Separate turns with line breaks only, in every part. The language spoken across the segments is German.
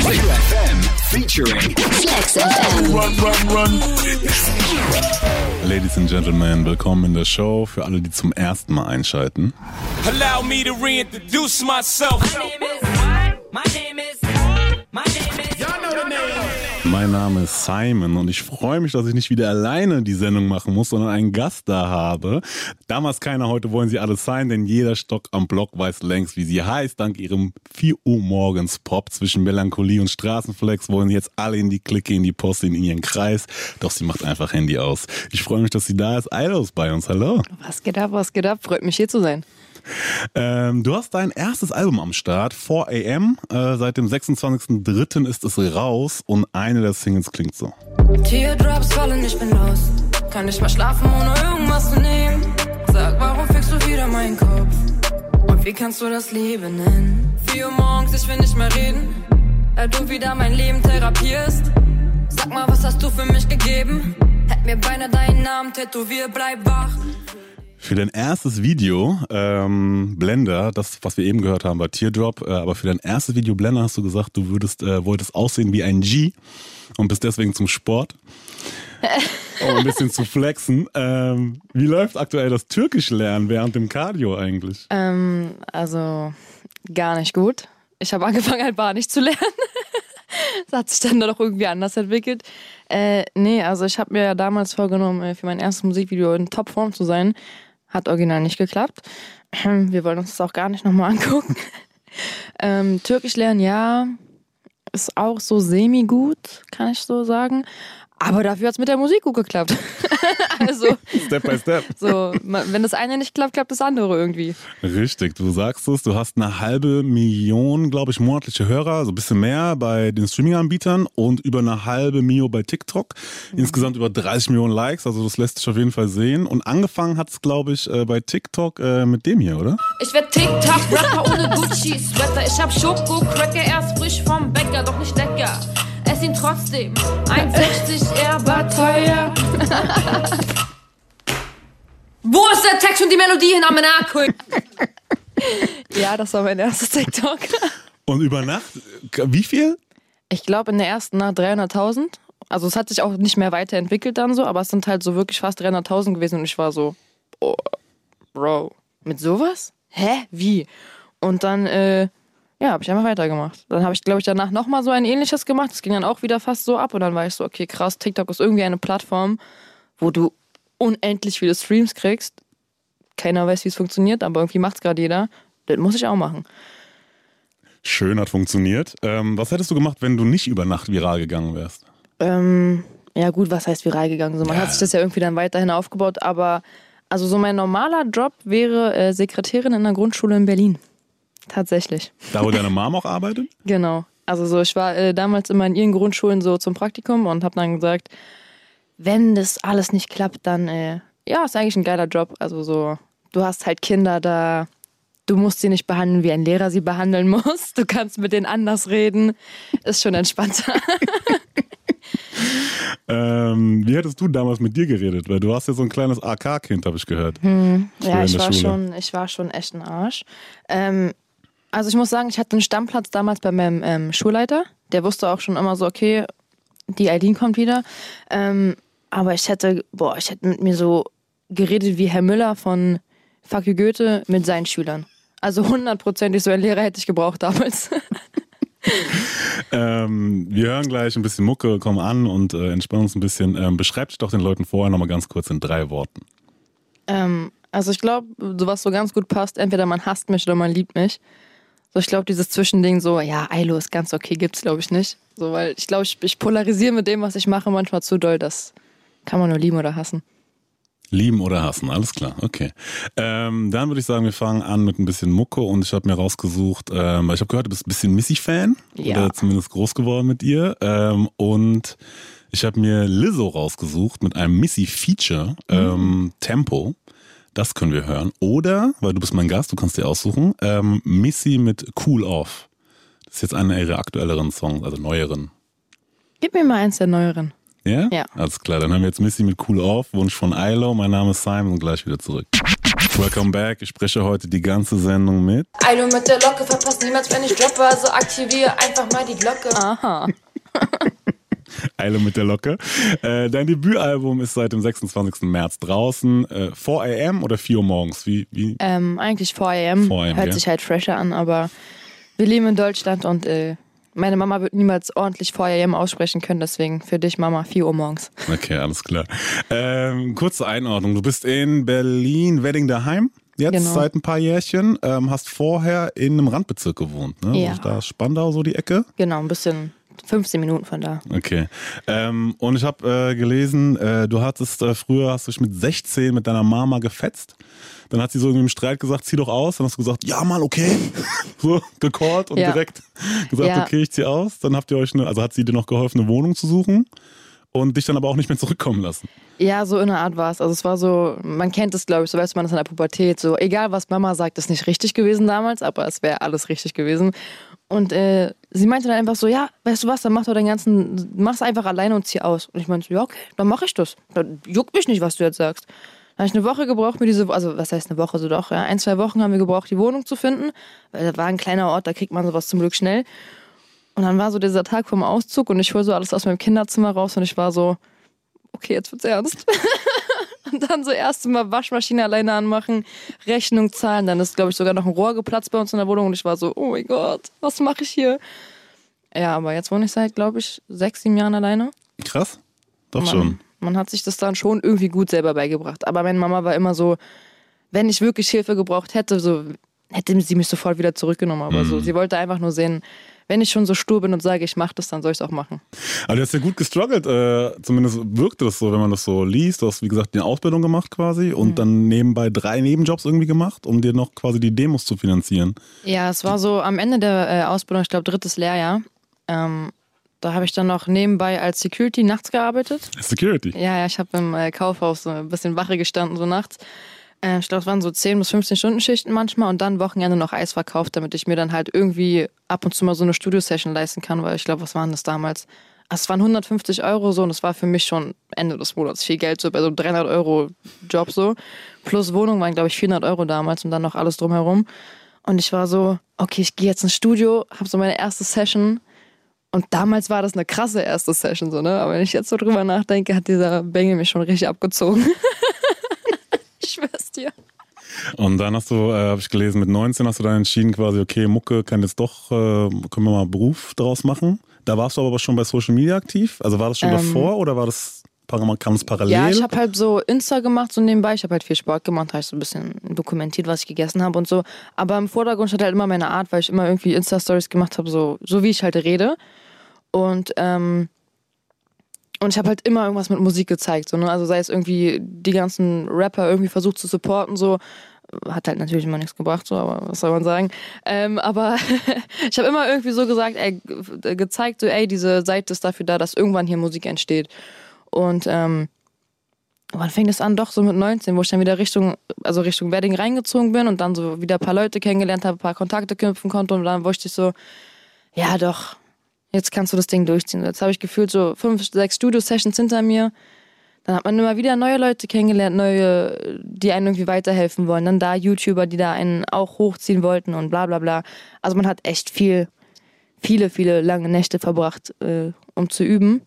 FM featuring
Flex FM.
Run, Run, Run.
Ladies and Gentlemen, willkommen in der Show. Für alle, die zum ersten Mal einschalten.
Allow me to reintroduce myself.
Mein Name ist Simon und ich freue mich, dass ich nicht wieder alleine die Sendung machen muss, sondern einen Gast da habe. Damals keiner, heute wollen sie alle sein, denn jeder Stock am Block weiß längst, wie sie heißt. Dank ihrem 4 Uhr morgens Pop zwischen Melancholie und Straßenflex wollen jetzt alle in die Clique, in die Post, in ihren Kreis. Doch sie macht einfach Handy aus. Ich freue mich, dass sie da ist. Eilos bei uns. Hallo.
Was geht ab, was geht ab? Freut mich hier zu sein.
Ähm, du hast dein erstes Album am Start, 4 AM. Äh, seit dem 26.03. ist es raus und eine der Singles klingt so.
Teardrops fallen, ich bin los. Kann nicht mehr schlafen, ohne irgendwas zu nehmen. Sag, warum fickst du wieder meinen Kopf? Und wie kannst du das Leben nennen? Vier Uhr morgens, ich will nicht mehr reden. Da du wieder mein Leben therapierst. Sag mal, was hast du für mich gegeben? Hätt mir beinahe deinen Namen tätowiert, bleib wach.
Für dein erstes Video, ähm, Blender, das, was wir eben gehört haben, war Teardrop, äh, aber für dein erstes Video Blender hast du gesagt, du würdest, äh, wolltest aussehen wie ein G und bist deswegen zum Sport. um ein bisschen zu flexen. Ähm, wie läuft aktuell das Türkisch lernen während dem Cardio eigentlich?
Ähm, also gar nicht gut. Ich habe angefangen, Albanisch zu lernen. das hat sich dann doch irgendwie anders entwickelt. Äh, nee, also ich habe mir ja damals vorgenommen, äh, für mein erstes Musikvideo in Topform zu sein. Hat original nicht geklappt. Wir wollen uns das auch gar nicht nochmal angucken. ähm, Türkisch lernen, ja, ist auch so semi-gut, kann ich so sagen. Aber dafür hat es mit der Musik gut geklappt. also,
Step by Step.
so, wenn das eine nicht klappt, klappt das andere irgendwie.
Richtig, du sagst es, du hast eine halbe Million, glaube ich, monatliche Hörer, also ein bisschen mehr bei den Streaming-Anbietern und über eine halbe Mio bei TikTok. Insgesamt über 30 Millionen Likes, also das lässt sich auf jeden Fall sehen. Und angefangen hat es, glaube ich, äh, bei TikTok äh, mit dem hier, oder?
Ich werd TikTok-Rapper ohne Gucci-Sweater. Ich hab Schoko-Cracker erst frisch vom Bäcker, doch nicht lecker. Ess ihn trotzdem. 1,60 er war teuer. Wo ist der Text und die Melodie hin am?
Ja, das war mein erstes TikTok.
Und über Nacht, wie viel?
Ich glaube in der ersten Nacht 300.000. Also es hat sich auch nicht mehr weiterentwickelt dann so, aber es sind halt so wirklich fast 300.000 gewesen und ich war so, oh, Bro, mit sowas? Hä? Wie? Und dann, äh, ja, habe ich einfach weitergemacht. Dann habe ich, glaube ich, danach nochmal so ein ähnliches gemacht. Das ging dann auch wieder fast so ab und dann war ich so, okay, krass, TikTok ist irgendwie eine Plattform, wo du unendlich viele Streams kriegst. Keiner weiß, wie es funktioniert, aber irgendwie macht es gerade jeder. Das muss ich auch machen.
Schön, hat funktioniert. Ähm, was hättest du gemacht, wenn du nicht über Nacht viral gegangen wärst?
Ähm, ja gut, was heißt viral gegangen? So, man
Ja.
hat sich das ja irgendwie dann weiterhin aufgebaut, aber also so mein normaler Job wäre äh, Sekretärin in einer Grundschule in Berlin. Tatsächlich.
Da, wo deine Mom auch arbeitet?
Genau. Also so, ich war äh, damals immer in ihren Grundschulen so zum Praktikum und habe dann gesagt, wenn das alles nicht klappt, dann äh, ja, ist eigentlich ein geiler Job. Also so, du hast halt Kinder da, du musst sie nicht behandeln, wie ein Lehrer sie behandeln muss. Du kannst mit denen anders reden. Ist schon entspannter.
Ähm, wie hättest du damals mit dir geredet? Weil du hast ja so ein kleines AK-Kind, habe ich gehört. Früher
Ja, ich war
Schule.
schon, ich war schon echt ein Arsch. Ähm, also ich muss sagen, ich hatte einen Stammplatz damals bei meinem ähm, Schulleiter. Der wusste auch schon immer so, okay, die Eileen kommt wieder. Ähm, aber ich hätte, boah, ich hätte mit mir so geredet wie Herr Müller von Fuck you Goethe mit seinen Schülern. Also hundertprozentig so ein Lehrer hätte ich gebraucht damals.
Ähm, wir hören gleich ein bisschen Mucke, kommen an und äh, entspannen uns ein bisschen. Ähm, beschreib dich doch den Leuten vorher nochmal ganz kurz in drei Worten.
Ähm, also ich glaube, was so ganz gut passt, entweder man hasst mich oder man liebt mich. So, ich glaube, dieses Zwischending so, ja, Ailo ist ganz okay, gibt's glaube ich nicht. So, weil ich glaube, ich, ich polarisiere mit dem, was ich mache, manchmal zu doll. Das kann man nur lieben oder hassen.
Lieben oder hassen, alles klar, okay. Ähm, dann würde ich sagen, wir fangen an mit ein bisschen Mucke und ich habe mir rausgesucht, ähm, weil ich habe gehört, du bist ein bisschen Missy-Fan
Ja.
oder zumindest groß geworden mit ihr ähm, und ich habe mir Lizzo rausgesucht mit einem Missy-Feature, ähm, Tempo. Das können wir hören. Oder, weil du bist mein Gast, du kannst dir aussuchen, ähm, Missy mit Cool Off. Das ist jetzt einer ihrer aktuelleren Songs, also neueren.
Gib mir mal eins der neueren.
Ja?
Ja.
Alles klar, dann haben wir jetzt Missy mit Cool Off, Wunsch von ILO. Mein Name ist Simon und gleich wieder zurück. Welcome back. Ich spreche heute die ganze Sendung mit.
Eilo mit der Locke, verpasst niemals, wenn ich droppe, also aktiviere einfach mal die Glocke.
Aha.
Eile mit der Locke. Äh, dein Debütalbum ist seit dem 26. März draußen. Äh, 4 am oder 4 Uhr morgens? Wie, wie?
Ähm, eigentlich 4 am.
4 AM,
Hört
ja.
sich halt fresher an, aber wir leben in Deutschland und äh, meine Mama wird niemals ordentlich 4 am aussprechen können, deswegen für dich, Mama, 4 Uhr morgens.
Okay, alles klar. Ähm, kurze Einordnung. Du bist in Berlin, Wedding daheim. Jetzt
Genau.
seit ein paar Jährchen. Ähm, hast vorher in einem Randbezirk gewohnt, ne?
Ja.
Da ist Spandau so die Ecke.
Genau, ein bisschen 15 Minuten von da.
Okay. Ähm, und ich habe äh, gelesen, äh, du hattest äh, früher, hast du dich mit 16 mit deiner Mama gefetzt. Dann hat sie so irgendwie im Streit gesagt, zieh doch aus. Dann hast du gesagt, ja Mann, okay. so gecallt und
Ja.
direkt gesagt,
Ja.
okay, ich zieh aus. Dann habt ihr euch eine, also hat sie dir noch geholfen, eine Wohnung zu suchen und dich dann aber auch nicht mehr zurückkommen lassen.
Ja, so in der Art war es. Also es war so, man kennt es, glaube ich, so weißt du, man ist in der Pubertät. So, egal was Mama sagt, ist nicht richtig gewesen damals, aber es wäre alles richtig gewesen. Und äh, sie meinte dann einfach so, ja, weißt du was, dann mach doch den ganzen, mach's einfach alleine und zieh aus. Und ich meinte so, ja, okay, dann mache ich das. Dann juckt mich nicht, was du jetzt sagst. Dann habe ich eine Woche gebraucht, mir diese, also was heißt eine Woche, so doch, ja, ein, zwei Wochen haben wir gebraucht, die Wohnung zu finden. Weil das war ein kleiner Ort, da kriegt man sowas zum Glück schnell. Und dann war so dieser Tag vom Auszug und ich hole so alles aus meinem Kinderzimmer raus und ich war so, okay, jetzt wird's ernst. und dann so erste Mal Waschmaschine alleine anmachen, Rechnung zahlen. Dann ist, glaube ich, sogar noch ein Rohr geplatzt bei uns in der Wohnung und ich war so, oh mein Gott, was mache ich hier? Ja, aber jetzt wohne ich seit, glaube ich, sechs, sieben Jahren alleine.
Krass. Doch
man,
schon.
Man hat sich das dann schon irgendwie gut selber beigebracht. Aber meine Mama war immer so, wenn ich wirklich Hilfe gebraucht hätte, so hätte sie mich sofort wieder zurückgenommen. Aber
Mhm.
so, sie wollte einfach nur sehen, wenn ich schon so stur bin und sage, ich mache das, dann soll ich es auch machen.
Aber du hast ja gut gestruggelt, äh, zumindest wirkte das so, wenn man das so liest. Du hast, wie gesagt, eine Ausbildung gemacht quasi und
Mhm.
dann nebenbei drei Nebenjobs irgendwie gemacht, um dir noch quasi die Demos zu finanzieren.
Ja, es war so am Ende der äh, Ausbildung, ich glaube drittes Lehrjahr. Ähm, da habe ich dann noch nebenbei als Security nachts gearbeitet.
Security.
Ja, ja, ich habe im äh, Kaufhaus so ein bisschen Wache gestanden, so nachts. Äh, ich glaube, es waren so 10 bis 15 Stunden Schichten manchmal und dann Wochenende noch Eis verkauft, damit ich mir dann halt irgendwie ab und zu mal so eine Studio-Session leisten kann, weil ich glaube, was waren das damals? Ah, Es waren 150 Euro so und das war für mich schon Ende des Monats viel Geld, so bei so 300 Euro Job so. Plus Wohnung waren, glaube ich, 400 Euro damals und dann noch alles drumherum. Und ich war so, okay, ich gehe jetzt ins Studio, habe so meine erste Session und damals war das eine krasse erste Session, so, ne? Aber wenn ich jetzt so drüber nachdenke, hat dieser Bengel mich schon richtig abgezogen. schwör's dir.
Und dann hast du, äh, habe ich gelesen, mit 19 hast du dann entschieden, quasi, okay, Mucke kann jetzt doch, äh, können wir mal Beruf draus machen. Da warst du aber schon bei Social Media aktiv. Also war das schon
Ähm,
davor oder war das, kam es parallel?
Ja, ich habe halt so Insta gemacht, so nebenbei. Ich habe halt viel Sport gemacht, habe ich so ein bisschen dokumentiert, was ich gegessen habe und so. Aber im Vordergrund stand halt immer meine Art, weil ich immer irgendwie Insta-Stories gemacht habe, so, so wie ich halt rede. Und, ähm, und ich habe halt immer irgendwas mit Musik gezeigt. So, ne? Also sei es irgendwie die ganzen Rapper irgendwie versucht zu supporten, so. Hat halt natürlich immer nichts gebracht, so, aber was soll man sagen? Ähm, aber ich habe immer irgendwie so gesagt, ey, ge- gezeigt, so, ey, diese Seite ist dafür da, dass irgendwann hier Musik entsteht. Und ähm, wann fing das an? Doch so mit 19, wo ich dann wieder Richtung, also Richtung Wedding reingezogen bin und dann so wieder ein paar Leute kennengelernt habe, ein paar Kontakte knüpfen konnte und dann wusste ich so, ja doch, jetzt kannst du das Ding durchziehen. Jetzt habe ich gefühlt so fünf, sechs Studio-Sessions hinter mir. Dann hat man immer wieder neue Leute kennengelernt, neue, die einem irgendwie weiterhelfen wollen. Dann da YouTuber, die da einen auch hochziehen wollten und bla bla bla. Also man hat echt viel, viele, viele lange Nächte verbracht, äh, um zu üben.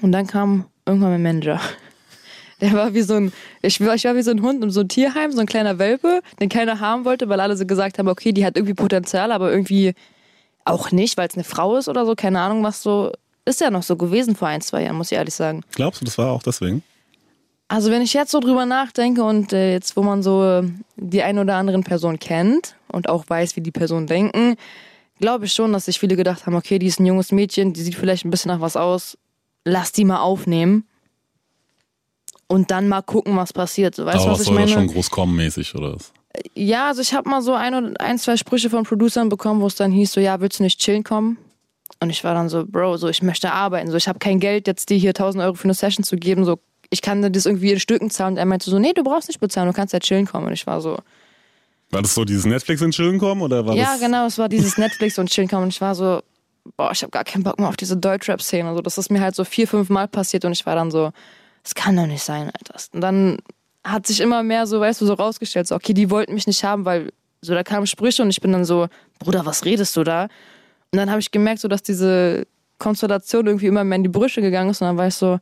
Und dann kam irgendwann mein Manager. Der war wie so ein, ich war, ich war wie so ein Hund in so einem Tierheim, so ein kleiner Welpe, den keiner haben wollte, weil alle so gesagt haben, okay, die hat irgendwie Potenzial, aber irgendwie auch nicht, weil es eine Frau ist oder so, keine Ahnung, was so, ist ja noch so gewesen vor ein, zwei Jahren, muss ich ehrlich sagen.
Glaubst du, das war auch deswegen?
Also wenn ich jetzt so drüber nachdenke und äh, jetzt, wo man so äh, die ein oder anderen Person kennt und auch weiß, wie die Personen denken, glaube ich schon, dass sich viele gedacht haben, okay, die ist ein junges Mädchen, die sieht vielleicht ein bisschen nach was aus, lass die mal aufnehmen und dann mal gucken, was passiert. Weißt du,
Aber
was
das
ich
soll ja
meine?
schon groß kommen mäßig, oder?
Ja, also ich habe mal so ein, oder ein, zwei Sprüche von Producern bekommen, wo es dann hieß, so ja, willst du nicht chillen kommen? Und ich war dann so, Bro, so ich möchte arbeiten, so ich habe kein Geld, jetzt dir hier 1000 Euro für eine Session zu geben, so ich kann dir das irgendwie in Stücken zahlen. Und er meinte so, nee, du brauchst nicht bezahlen, du kannst ja chillen kommen. Und ich war so,
War das so dieses Netflix in Chillen kommen oder war
ja,
das?
genau, es war dieses Netflix und chillen kommen. Und ich war so, boah, ich habe gar keinen Bock mehr auf diese Deutschrap-Szene. Also das ist mir halt so vier, fünf Mal passiert und ich war dann so, das kann doch nicht sein, Alter. Und dann hat sich immer mehr so, weißt du, so rausgestellt, so, okay, die wollten mich nicht haben, weil so, da kamen Sprüche und ich bin dann so, Bruder, was redest du da? Und dann habe ich gemerkt, so, dass diese Konstellation irgendwie immer mehr in die Brüche gegangen ist und dann war ich so,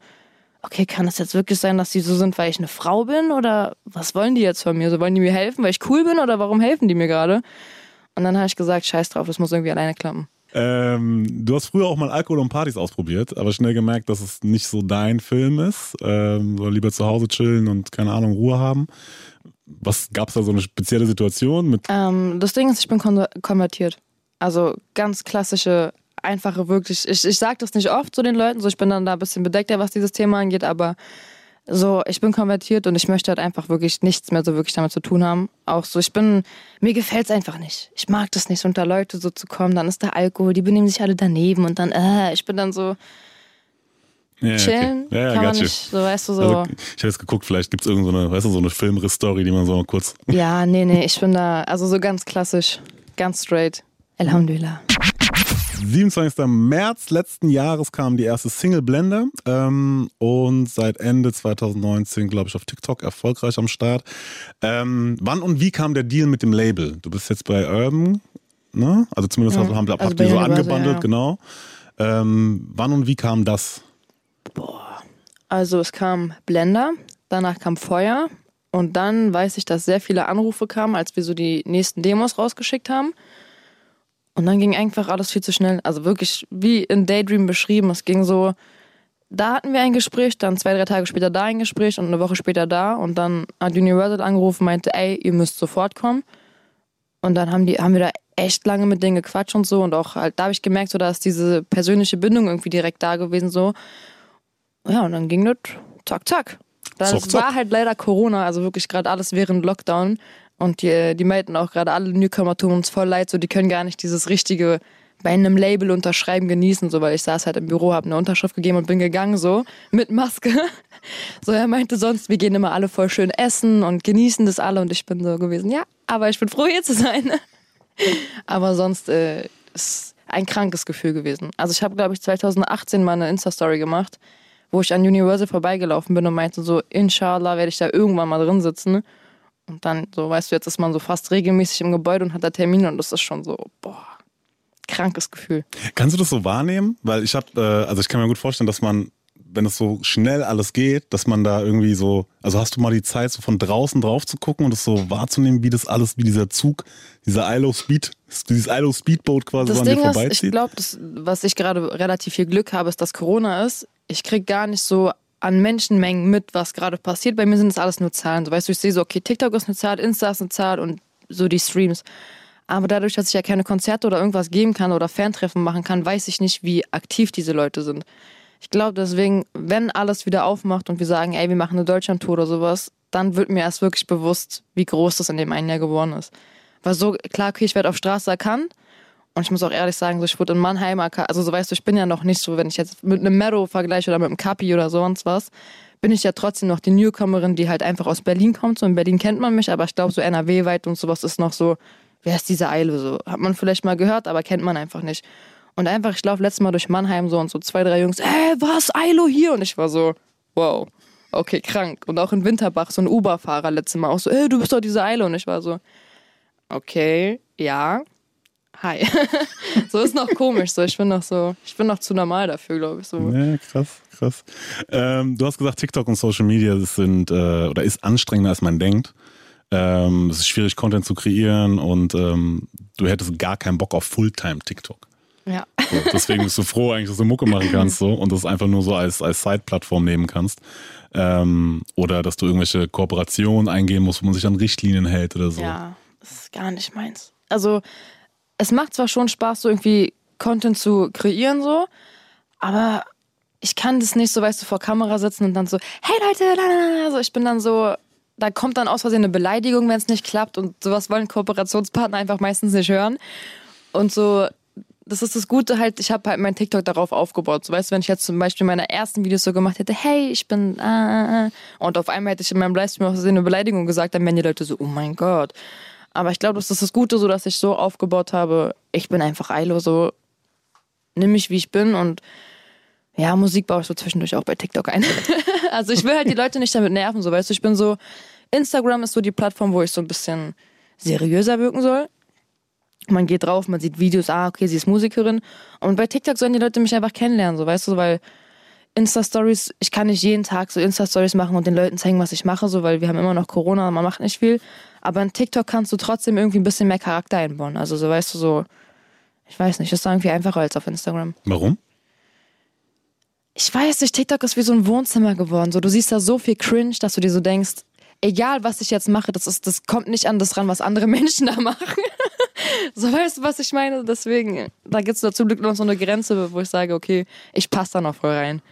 okay, kann das jetzt wirklich sein, dass die so sind, weil ich eine Frau bin oder was wollen die jetzt von mir? So wollen die mir helfen, weil ich cool bin oder warum helfen die mir gerade? Und dann habe ich gesagt, scheiß drauf, das muss irgendwie alleine klappen.
Ähm, du hast früher auch mal Alkohol und Partys ausprobiert, aber schnell gemerkt, dass es nicht so dein Film ist. Ähm, soll lieber zu Hause chillen und keine Ahnung, Ruhe haben. Was gab es da so eine spezielle Situation mit?
Ähm, das Ding ist, ich bin kon konvertiert. Also ganz klassische, einfache, wirklich. Ich, ich sage das nicht oft zu den Leuten, so ich bin dann da ein bisschen bedeckter, was dieses Thema angeht, aber so, ich bin konvertiert und ich möchte halt einfach wirklich nichts mehr so wirklich damit zu tun haben. Auch so, ich bin, mir gefällt's einfach nicht. Ich mag das nicht, unter Leute so zu kommen. Dann ist da Alkohol, die benehmen sich alle daneben und dann, äh, ich bin dann so,
Ja,
chillen,
okay. ja,
kann man nicht, so weißt du, so.
Also, ich habe jetzt geguckt, vielleicht gibt es irgendeine, weißt du, so eine Filmriss-Story, die man so mal kurz.
Ja, nee, nee, ich bin da, also so ganz klassisch, ganz straight. Alhamdulillah.
27. März letzten Jahres kam die erste Single Blende ähm, und seit Ende 2019, glaube ich, auf TikTok erfolgreich am Start. Ähm, wann und wie kam der Deal mit dem Label? Du bist jetzt bei Urban, ne? Also zumindest
Mhm.
haben, haben,
Also
ihr so angebandelt,
ja.
genau. Ähm, wann und wie kam das?
Also es kam Blender, danach kam Feuer und dann weiß ich, dass sehr viele Anrufe kamen, als wir so die nächsten Demos rausgeschickt haben. Und dann ging einfach alles viel zu schnell. Also wirklich wie in Daydream beschrieben. Es ging so, da hatten wir ein Gespräch, dann zwei, drei Tage später da ein Gespräch und eine Woche später da. Und dann hat Universal angerufen, meinte, ey, ihr müsst sofort kommen. Und dann haben die, haben wir da echt lange mit denen gequatscht und so. Und auch halt, da habe ich gemerkt, so, da ist diese persönliche Bindung irgendwie direkt da gewesen, so. Ja, und dann ging das zack, zack. Das war halt leider Corona, also wirklich gerade alles während Lockdown. Und die, die meinten auch gerade alle Newcomer tun uns voll leid, so die können gar nicht dieses richtige bei einem Label unterschreiben genießen, so weil ich saß halt im Büro, habe eine Unterschrift gegeben und bin gegangen so mit Maske. So er meinte sonst, wir gehen immer alle voll schön essen und genießen das alle und ich bin so gewesen, ja, aber ich bin froh hier zu sein. Aber sonst äh, ist ein krankes Gefühl gewesen. Also ich habe glaube ich 2018 mal eine Insta Story gemacht, wo ich an Universal vorbeigelaufen bin und meinte so, inshallah werde ich da irgendwann mal drin sitzen. Und dann, so weißt du, jetzt ist man so fast regelmäßig im Gebäude und hat da Termine und das ist schon so, boah, krankes Gefühl.
Kannst du das so wahrnehmen? Weil ich habe, äh, also ich kann mir gut vorstellen, dass man, wenn es so schnell alles geht, dass man da irgendwie so, also hast du mal die Zeit, so von draußen drauf zu gucken und das so wahrzunehmen, wie das alles, wie dieser Zug, dieser ILO Speed, dieses ILO Speedboat quasi
Das
so an dir
Ding ist, ich
vorbeizieht?
glaube, was ich gerade relativ viel Glück habe, ist, dass Corona ist. Ich krieg gar nicht so an Menschenmengen mit, was gerade passiert. Bei mir sind es alles nur Zahlen. So, weißt du, ich sehe so, okay, TikTok ist eine Zahl, Insta ist eine Zahl und so die Streams. Aber dadurch, dass ich ja keine Konzerte oder irgendwas geben kann oder Fantreffen machen kann, weiß ich nicht, wie aktiv diese Leute sind. Ich glaube deswegen, wenn alles wieder aufmacht und wir sagen, ey, wir machen eine Deutschlandtour oder sowas, dann wird mir erst wirklich bewusst, wie groß das in dem einen Jahr geworden ist. Weil so, klar, okay, ich werde auf Straße erkannt, und ich muss auch ehrlich sagen, so ich wurde in Mannheim, erka- also so weißt du, ich bin ja noch nicht so, wenn ich jetzt mit einem Mero vergleiche oder mit einem Kapi oder sonst was, bin ich ja trotzdem noch die Newcomerin, die halt einfach aus Berlin kommt. So in Berlin kennt man mich, aber ich glaube so NRW-weit und sowas ist noch so, wer ist diese Eile so? Hat man vielleicht mal gehört, aber kennt man einfach nicht. Und einfach, ich laufe letztes Mal durch Mannheim so und so zwei, drei Jungs, ey, was, Eilo hier? Und ich war so, wow, okay, krank. Und auch in Winterbach, so ein Uber-Fahrer letztes Mal auch so, ey, du bist doch diese Eile. Und ich war so, okay, ja, hi. so ist noch komisch, so ich bin noch so, ich bin noch zu normal dafür, glaube ich. So.
Ja, krass, krass. Ähm, du hast gesagt, TikTok und Social Media das sind äh, oder ist anstrengender als man denkt. Ähm, es ist schwierig, Content zu kreieren und ähm, du hättest gar keinen Bock auf Fulltime TikTok.
Ja.
So, deswegen bist du froh, eigentlich, dass du Mucke machen kannst so und das einfach nur so als, als Side-Plattform nehmen kannst. Ähm, oder dass du irgendwelche Kooperationen eingehen musst, wo man sich an Richtlinien hält oder so.
Ja, das ist gar nicht meins. Also, es macht zwar schon Spaß, so irgendwie Content zu kreieren, so, aber ich kann das nicht so, weißt du, vor Kamera sitzen und dann so, hey Leute, la, la, la, so, ich bin dann so, da kommt dann aus Versehen eine Beleidigung, wenn es nicht klappt und sowas wollen Kooperationspartner einfach meistens nicht hören. Und so, das ist das Gute halt, ich habe halt mein TikTok darauf aufgebaut. So, weißt du, wenn ich jetzt zum Beispiel meine ersten Videos so gemacht hätte, hey, ich bin, äh, äh, und auf einmal hätte ich in meinem Livestream aus Versehen eine Beleidigung gesagt, dann wären die Leute so, oh mein Gott. Aber ich glaube, das ist das Gute, so dass ich so aufgebaut habe, ich bin einfach Eilo, so, nimm mich wie ich bin und ja, Musik baue ich so zwischendurch auch bei TikTok ein. also ich will halt die Leute nicht damit nerven, so weißt du, ich bin so, Instagram ist so die Plattform, wo ich so ein bisschen seriöser wirken soll. Man geht drauf, man sieht Videos, ah, okay, sie ist Musikerin. Und bei TikTok sollen die Leute mich einfach kennenlernen, so weißt du, weil Insta-Stories, ich kann nicht jeden Tag so Insta-Stories machen und den Leuten zeigen, was ich mache, so, weil wir haben immer noch Corona, man macht nicht viel. Aber in TikTok kannst du trotzdem irgendwie ein bisschen mehr Charakter einbauen. Also so, weißt du, so, ich weiß nicht, das ist irgendwie einfacher als auf Instagram.
Warum?
Ich weiß nicht, TikTok ist wie so ein Wohnzimmer geworden. So, du siehst da so viel Cringe, dass du dir so denkst, egal was ich jetzt mache, das, ist, das kommt nicht an das ran, was andere Menschen da machen. so weißt du, was ich meine? Deswegen, da gibt es da zum Glück noch so eine Grenze, wo ich sage, okay, ich passe da noch voll rein.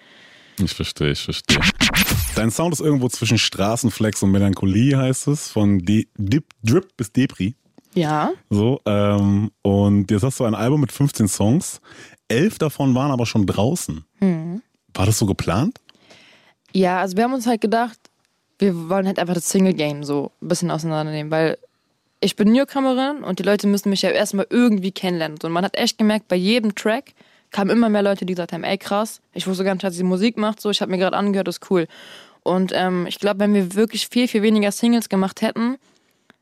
Ich verstehe, ich verstehe. Dein Sound ist irgendwo zwischen Straßenflex und Melancholie, heißt es, von De Dip, Drip bis Depri.
Ja.
So, ähm, und jetzt hast du ein Album mit 15 Songs. Elf davon waren aber schon draußen. War das so geplant?
Ja, also wir haben uns halt gedacht, wir wollen halt einfach das Single-Game so ein bisschen auseinandernehmen, weil ich bin Newcomerin und die Leute müssen mich ja erstmal irgendwie kennenlernen. Und man hat echt gemerkt, bei jedem Track kamen immer mehr Leute, die gesagt haben, ey krass, ich wusste gar nicht, dass sie Musik macht, so, ich habe mir gerade angehört, das ist cool. Und ähm, ich glaube, wenn wir wirklich viel, viel weniger Singles gemacht hätten,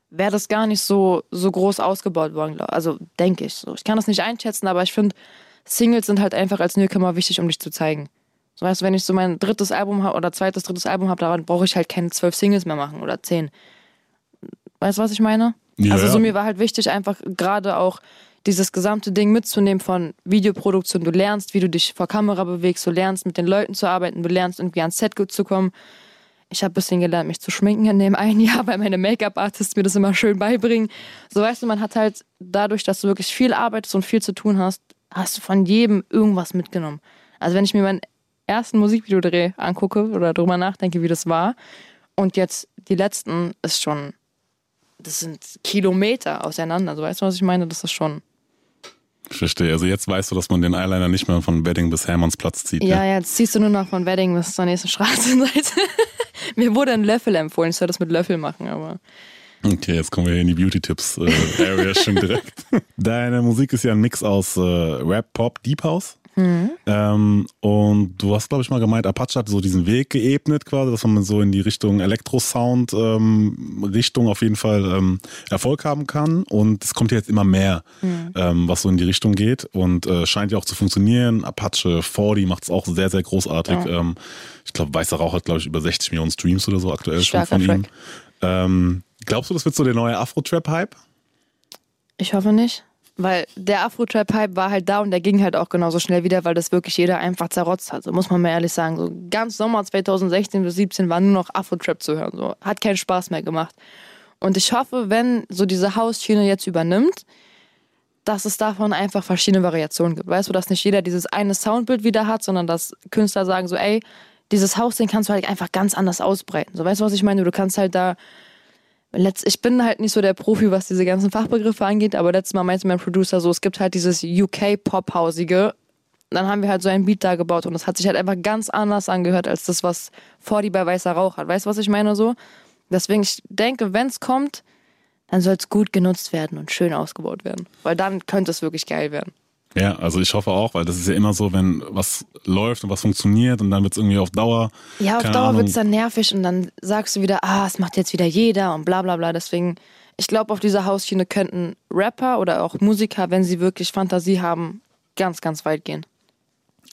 wäre das gar nicht so, so groß ausgebaut worden. Also denke ich so. Ich kann das nicht einschätzen, aber ich finde, Singles sind halt einfach als Newcomer wichtig, um dich zu zeigen. So weißt du, wenn ich so mein drittes Album habe oder zweites, drittes Album habe, dann brauche ich halt keine zwölf Singles mehr machen oder zehn. Weißt du, was ich meine?
Ja,
also so mir war halt wichtig, einfach gerade auch dieses gesamte Ding mitzunehmen von Videoproduktion. Du lernst, wie du dich vor Kamera bewegst, du lernst mit den Leuten zu arbeiten, du lernst irgendwie ans Set zu kommen. Ich habe ein bisschen gelernt, mich zu schminken in dem einen Jahr, weil meine Make-up-Artists mir das immer schön beibringen. So weißt du, man hat halt dadurch, dass du wirklich viel arbeitest und viel zu tun hast, hast du von jedem irgendwas mitgenommen. Also wenn ich mir meinen ersten Musikvideodreh angucke oder drüber nachdenke, wie das war, und jetzt die letzten, ist schon, das sind Kilometer auseinander. So weißt du, was ich meine? Das ist schon.
Ich verstehe. Also jetzt weißt du, dass man den Eyeliner nicht mehr von Wedding bis Hermannsplatz zieht.
Ja, ja, jetzt ziehst du nur noch von Wedding bis zur nächsten Straßenseite. Mir wurde ein Löffel empfohlen, ich soll das mit Löffel machen, aber.
Okay, jetzt kommen wir hier in die Beauty-Tipps-Area schon direkt. Deine Musik ist ja ein Mix aus äh, Rap, Pop, Deep House. Ähm, und du hast, glaube ich, mal gemeint, Apache hat so diesen Weg geebnet quasi, dass man so in die Richtung Elektrosound ähm, Richtung auf jeden Fall ähm, Erfolg haben kann. Und es kommt ja jetzt immer mehr, ähm, was so in die Richtung geht und äh, scheint ja auch zu funktionieren. Apache 40 macht es auch sehr, sehr großartig.
Ja.
Ähm, ich glaube, Weißer Rauch hat, glaube ich, über 60 Millionen Streams oder so aktuell schon
Starker
von ihm.
Track.
Ähm, glaubst du, das wird so der neue Afro-Trap-Hype?
Ich hoffe nicht. Weil der Afro-Trap-Hype war halt da und der ging halt auch genauso schnell wieder, weil das wirklich jeder einfach zerrotzt hat. So muss man mal ehrlich sagen. So ganz Sommer 2016 bis 17 war nur noch Afro-Trap zu hören. So hat keinen Spaß mehr gemacht. Und ich hoffe, wenn so diese Hausschiene jetzt übernimmt, dass es davon einfach verschiedene Variationen gibt. Weißt du, dass nicht jeder dieses eine Soundbild wieder hat, sondern dass Künstler sagen so, ey, dieses Hausding kannst du halt einfach ganz anders ausbreiten. So, weißt du, was ich meine? Du kannst halt da Letzt, ich bin halt nicht so der Profi, was diese ganzen Fachbegriffe angeht, aber letztes Mal meinte mein Producer so, es gibt halt dieses UK-Pop-Hausige. Dann haben wir halt so ein Beat da gebaut und das hat sich halt einfach ganz anders angehört, als das, was Fordy bei Weißer Rauch hat. Weißt du, was ich meine so? Deswegen, ich denke, wenn es kommt, dann soll es gut genutzt werden und schön ausgebaut werden. Weil dann könnte es wirklich geil werden.
Ja, also ich hoffe auch, weil das ist ja immer so, wenn was läuft und was funktioniert und dann wird es irgendwie auf Dauer.
Ja, auf Dauer wird es dann nervig und dann sagst du wieder, ah, es macht jetzt wieder jeder und bla bla bla. Deswegen, ich glaube, auf dieser Hausschiene könnten Rapper oder auch Musiker, wenn sie wirklich Fantasie haben, ganz, ganz weit gehen.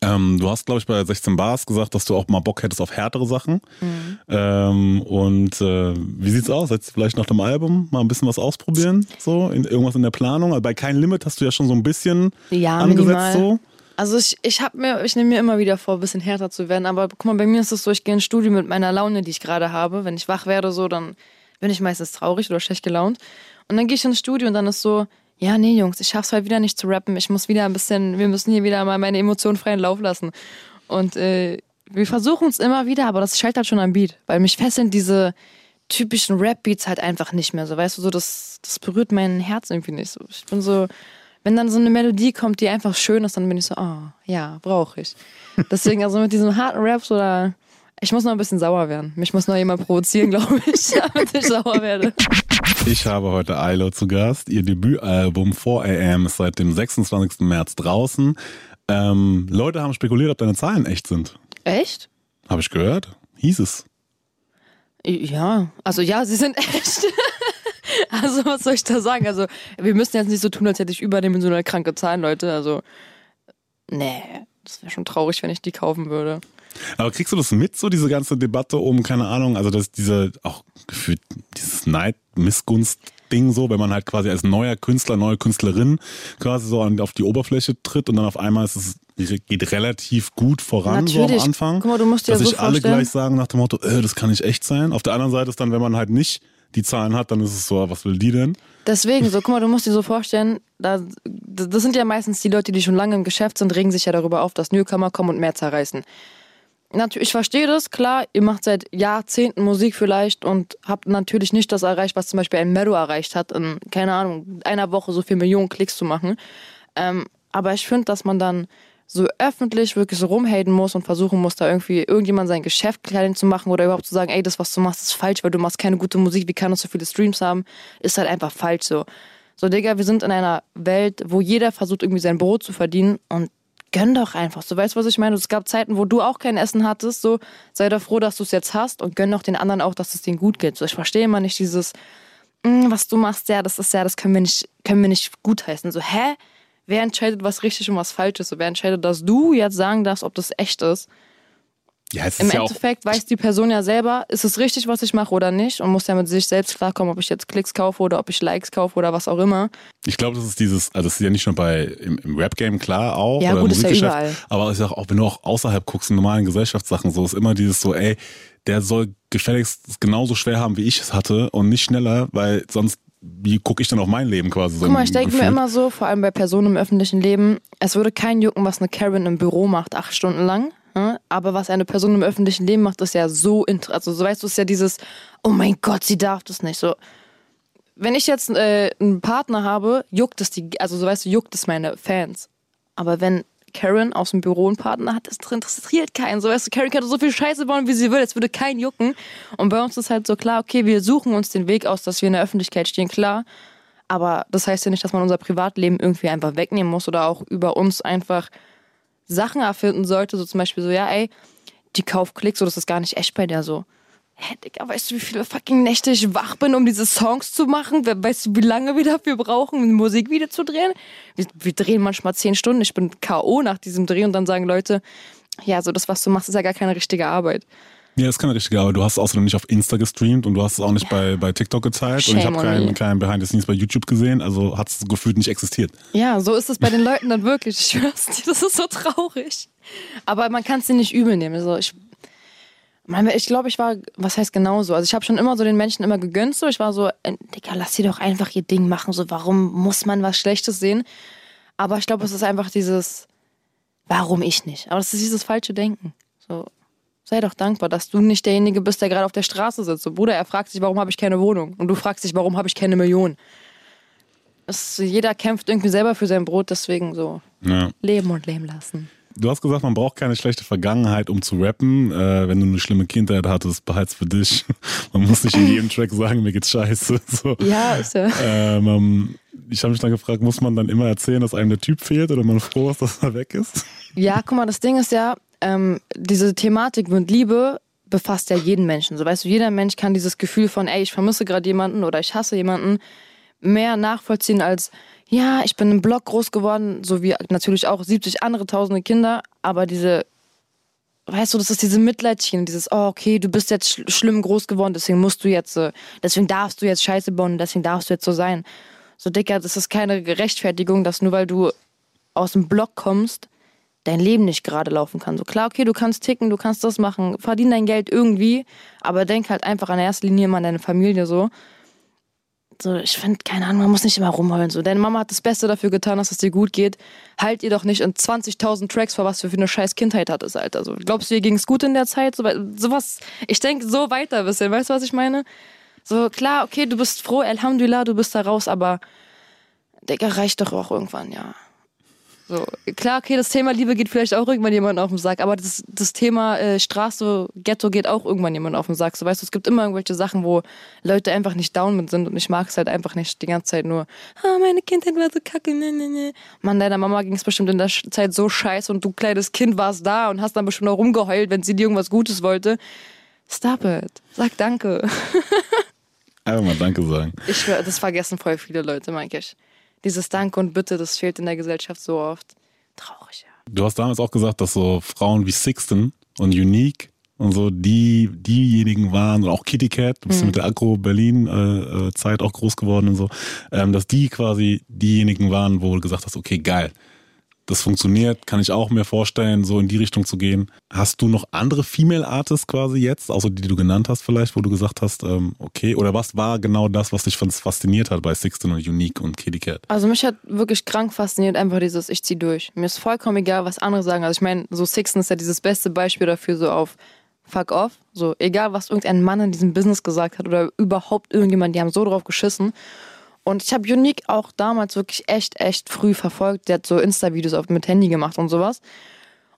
Ähm, du hast, glaube ich, bei 16 Bars gesagt, dass du auch mal Bock hättest auf härtere Sachen.
Mhm.
Ähm, und äh, wie sieht's aus? Jetzt vielleicht nach dem Album mal ein bisschen was ausprobieren? So, in, irgendwas in der Planung? Also bei Kein Limit hast du ja schon so ein bisschen
Ja,
angesetzt. So.
Also ich, ich habe mir, ich nehme mir immer wieder vor, ein bisschen härter zu werden. Aber guck mal, bei mir ist es so, ich gehe ins Studio mit meiner Laune, die ich gerade habe. Wenn ich wach werde, so, dann bin ich meistens traurig oder schlecht gelaunt. Und dann gehe ich ins Studio und dann ist so, ja, nee, Jungs, ich schaff's heute wieder nicht zu rappen. Ich muss wieder ein bisschen, wir müssen hier wieder mal meine Emotionen freien Lauf lassen. Und äh, wir versuchen es immer wieder, aber das scheitert schon am Beat. Weil mich fesseln diese typischen Rap-Beats halt einfach nicht mehr. So, weißt du, so, das, das berührt mein Herz irgendwie nicht. So, ich bin so, wenn dann so eine Melodie kommt, die einfach schön ist, dann bin ich so, oh, ja, brauche ich. Deswegen, also mit diesen harten Raps oder. Ich muss noch ein bisschen sauer werden. Mich muss noch jemand provozieren, glaube ich, damit ich sauer werde.
Ich habe heute ILO zu Gast. Ihr Debütalbum 4am ist seit dem 26. März draußen. Ähm, Leute haben spekuliert, ob deine Zahlen echt sind.
Echt?
Habe ich gehört? Hieß es.
Ja, also ja, sie sind echt. also was soll ich da sagen? Also wir müssen jetzt nicht so tun, als hätte ich überdimensional kranke Zahlen, Leute. Also nee, das wäre schon traurig, wenn ich die kaufen würde.
Aber kriegst du das mit, so diese ganze Debatte um, keine Ahnung, also dass diese, auch gefühlt, dieses Neid, Missgunst, Ding so, wenn man halt quasi als neuer Künstler, neue Künstlerin quasi so auf die Oberfläche tritt und dann auf einmal ist es geht relativ gut voran
Natürlich.
so am Anfang.
Guck mal, du musst dir
dass
ja so
sich alle gleich sagen nach dem Motto, äh, das kann nicht echt sein. Auf der anderen Seite ist dann, wenn man halt nicht die Zahlen hat, dann ist es so, was will die denn?
Deswegen, so, guck mal, du musst dir so vorstellen, da, das sind ja meistens die Leute, die schon lange im Geschäft sind, regen sich ja darüber auf, dass Newcomer kommen und mehr zerreißen. Natürlich, ich verstehe das, klar, ihr macht seit Jahrzehnten Musik vielleicht und habt natürlich nicht das erreicht, was zum Beispiel ein Mero erreicht hat, in, keine Ahnung, einer Woche so viel Millionen Klicks zu machen. Ähm, aber ich finde, dass man dann so öffentlich wirklich so rumhaten muss und versuchen muss, da irgendwie irgendjemand sein Geschäft klein zu machen oder überhaupt zu sagen, ey, das, was du machst, ist falsch, weil du machst keine gute Musik, wie kann das so viele Streams haben, ist halt einfach falsch so. So, Digga, wir sind in einer Welt, wo jeder versucht, irgendwie sein Brot zu verdienen und gönn doch einfach. So, weißt was ich meine? Es gab Zeiten, wo du auch kein Essen hattest, so, sei doch froh, dass du es jetzt hast und gönn doch den anderen auch, dass es denen gut geht. So, ich verstehe immer nicht dieses, "Mm, was du machst, ja, das ist ja, das können wir nicht, können wir nicht gutheißen. So, hä? Wer entscheidet, was richtig und was falsch ist? So, wer entscheidet, dass du jetzt sagen darfst, ob das echt ist?
Ja,
Im
ist ja
Endeffekt weiß die Person ja selber, ist es richtig, was ich mache oder nicht und muss ja mit sich selbst klarkommen, ob ich jetzt Klicks kaufe oder ob ich Likes kaufe oder was auch immer.
Ich glaube, das ist dieses, also das ist ja nicht nur bei im, im Rap-Game klar auch
Ja,
oder
gut, ja
Musikgeschäft,
überall.
aber es ist auch, wenn du auch außerhalb guckst in normalen Gesellschaftssachen, so ist immer dieses so, ey, der soll gefälligst genauso schwer haben, wie ich es hatte und nicht schneller, weil sonst wie gucke ich dann auf mein Leben quasi so
Guck mal,
im
ich denke mir immer so, vor allem bei Personen im öffentlichen Leben, es würde kein jucken, was eine Karen im Büro macht, acht Stunden lang. Ne? Aber was eine Person im öffentlichen Leben macht, ist ja so interessant. Also, so weißt du, ist ja dieses, oh mein Gott, sie darf das nicht. So, wenn ich jetzt äh, einen Partner habe, juckt es die, also so weißt du, juckt es meine Fans. Aber wenn Karen aus dem Büro einen Partner hat, das interessiert keinen. So weißt du, Karen könnte so viel Scheiße bauen, wie sie will, es würde keinen jucken. Und bei uns ist halt so klar, okay, wir suchen uns den Weg aus, dass wir in der Öffentlichkeit stehen, klar. Aber das heißt ja nicht, dass man unser Privatleben irgendwie einfach wegnehmen muss oder auch über uns einfach Sachen erfinden sollte. So zum Beispiel so, ja, ey, die kauft Klicks, so das ist gar nicht echt bei der so. Hä, Digga, weißt du, wie viele fucking Nächte ich wach bin, um diese Songs zu machen? We- Weißt du, wie lange wir dafür brauchen, ein Musikvideo zu drehen? Wir, wir drehen manchmal zehn Stunden. Ich bin K.O. nach diesem Dreh und dann sagen Leute, ja, so das, was du machst, ist ja gar keine richtige Arbeit.
Ja, das ist keine richtige, aber du hast es außerdem nicht auf Insta gestreamt und du hast es auch nicht bei, bei TikTok gezeigt und ich
Shame
habe keinen kein Behind the Scenes bei YouTube gesehen, also hat es gefühlt nicht existiert.
Ja, so ist es bei den Leuten dann wirklich. Ich schwör's dir, das ist so traurig. Aber man kann es dir nicht übel nehmen. Also ich, ich glaube, ich war, was heißt genauso? Also ich habe schon immer so den Menschen immer gegönnt. So. Ich war so, äh, Digga, lass sie doch einfach ihr Ding machen. So, warum muss man was Schlechtes sehen? Aber ich glaube, es ist einfach dieses, warum ich nicht? Aber es ist dieses falsche Denken. So, sei doch dankbar, dass du nicht derjenige bist, der gerade auf der Straße sitzt. So, Bruder, er fragt sich, warum habe ich keine Wohnung? Und du fragst dich, warum habe ich keine Million? Es, jeder kämpft irgendwie selber für sein Brot, deswegen so
Ja.
leben und leben lassen.
Du hast gesagt, man braucht keine schlechte Vergangenheit, um zu rappen. Äh, wenn du eine schlimme Kindheit hattest, behalt's für dich. Man muss nicht in jedem Track sagen, mir geht's scheiße. So.
Ja, ist ja.
Ähm, ähm, ich habe mich dann gefragt, muss man dann immer erzählen, dass einem der Typ fehlt oder man froh ist, dass er weg ist?
Ja, guck mal, das Ding ist ja, ähm, diese Thematik mit Liebe befasst ja jeden Menschen. So weißt du, jeder Mensch kann dieses Gefühl von, ey, ich vermisse gerade jemanden oder ich hasse jemanden, mehr nachvollziehen als, ja, ich bin im Block groß geworden, so wie natürlich auch 70 andere tausende Kinder, aber diese, weißt du, das ist diese Mitleidchen, dieses, oh, okay, du bist jetzt sch schlimm groß geworden, deswegen musst du jetzt, äh, deswegen darfst du jetzt Scheiße bauen, deswegen darfst du jetzt so sein. So, Dicker, das ist keine Rechtfertigung, dass nur weil du aus dem Block kommst, dein Leben nicht gerade laufen kann. So klar, okay, du kannst ticken, du kannst das machen, verdien dein Geld irgendwie, aber denk halt einfach in erster Linie immer an deine Familie so. So, ich finde, keine Ahnung, man muss nicht immer rumheulen. So, deine Mama hat das Beste dafür getan, dass es dir gut geht. Halt ihr doch nicht in 20.000 Tracks vor, was du für eine scheiß Kindheit hattest, Alter. So, glaubst du, ihr ging es gut in der Zeit? So, sowas, ich denke so weiter ein bisschen, weißt du, was ich meine? So, klar, okay, du bist froh, Alhamdulillah, du bist da raus, aber Digga, reicht doch auch irgendwann, ja. So, klar, okay, das Thema Liebe geht vielleicht auch irgendwann jemand auf den Sack, aber das, das Thema äh, Straße, Ghetto geht auch irgendwann jemand auf den Sack. So, weißt du, es gibt immer irgendwelche Sachen, wo Leute einfach nicht down mit sind und ich mag es halt einfach nicht die ganze Zeit nur, ah, meine Kindheit war so kacke, ne, ne, ne. Mann, deiner Mama ging es bestimmt in der Zeit so scheiße und du kleines Kind warst da und hast dann bestimmt auch rumgeheult, wenn sie dir irgendwas Gutes wollte. Stop it. Sag danke.
Einfach mal Danke sagen.
Ich schwör, das vergessen voll viele Leute, Mike. Dieses Danke und Bitte, das fehlt in der Gesellschaft so oft. Traurig, ja.
Du hast damals auch gesagt, dass so Frauen wie Sixten und Unique und so die diejenigen waren, und auch Kitty Cat, du bist ja mit der Agro Berlin äh, äh, Zeit auch groß geworden und so, ähm, dass die quasi diejenigen waren, wo du gesagt hast, okay, geil. Das funktioniert, kann ich auch mir vorstellen, so in die Richtung zu gehen. Hast du noch andere Female Artists quasi jetzt, außer die, die du genannt hast vielleicht, wo du gesagt hast, ähm, okay, oder was war genau das, was dich fasziniert hat bei Sixten und Unique und Kitty Cat?
Also mich hat wirklich krank fasziniert einfach dieses Ich zieh durch. Mir ist vollkommen egal, was andere sagen. Also ich meine, so Sixten ist ja dieses beste Beispiel dafür, so auf Fuck off. So, egal was irgendein Mann in diesem Business gesagt hat oder überhaupt irgendjemand, die haben so drauf geschissen. Und ich habe Unique auch damals wirklich echt, echt früh verfolgt. Der hat so Insta-Videos mit Handy gemacht und sowas.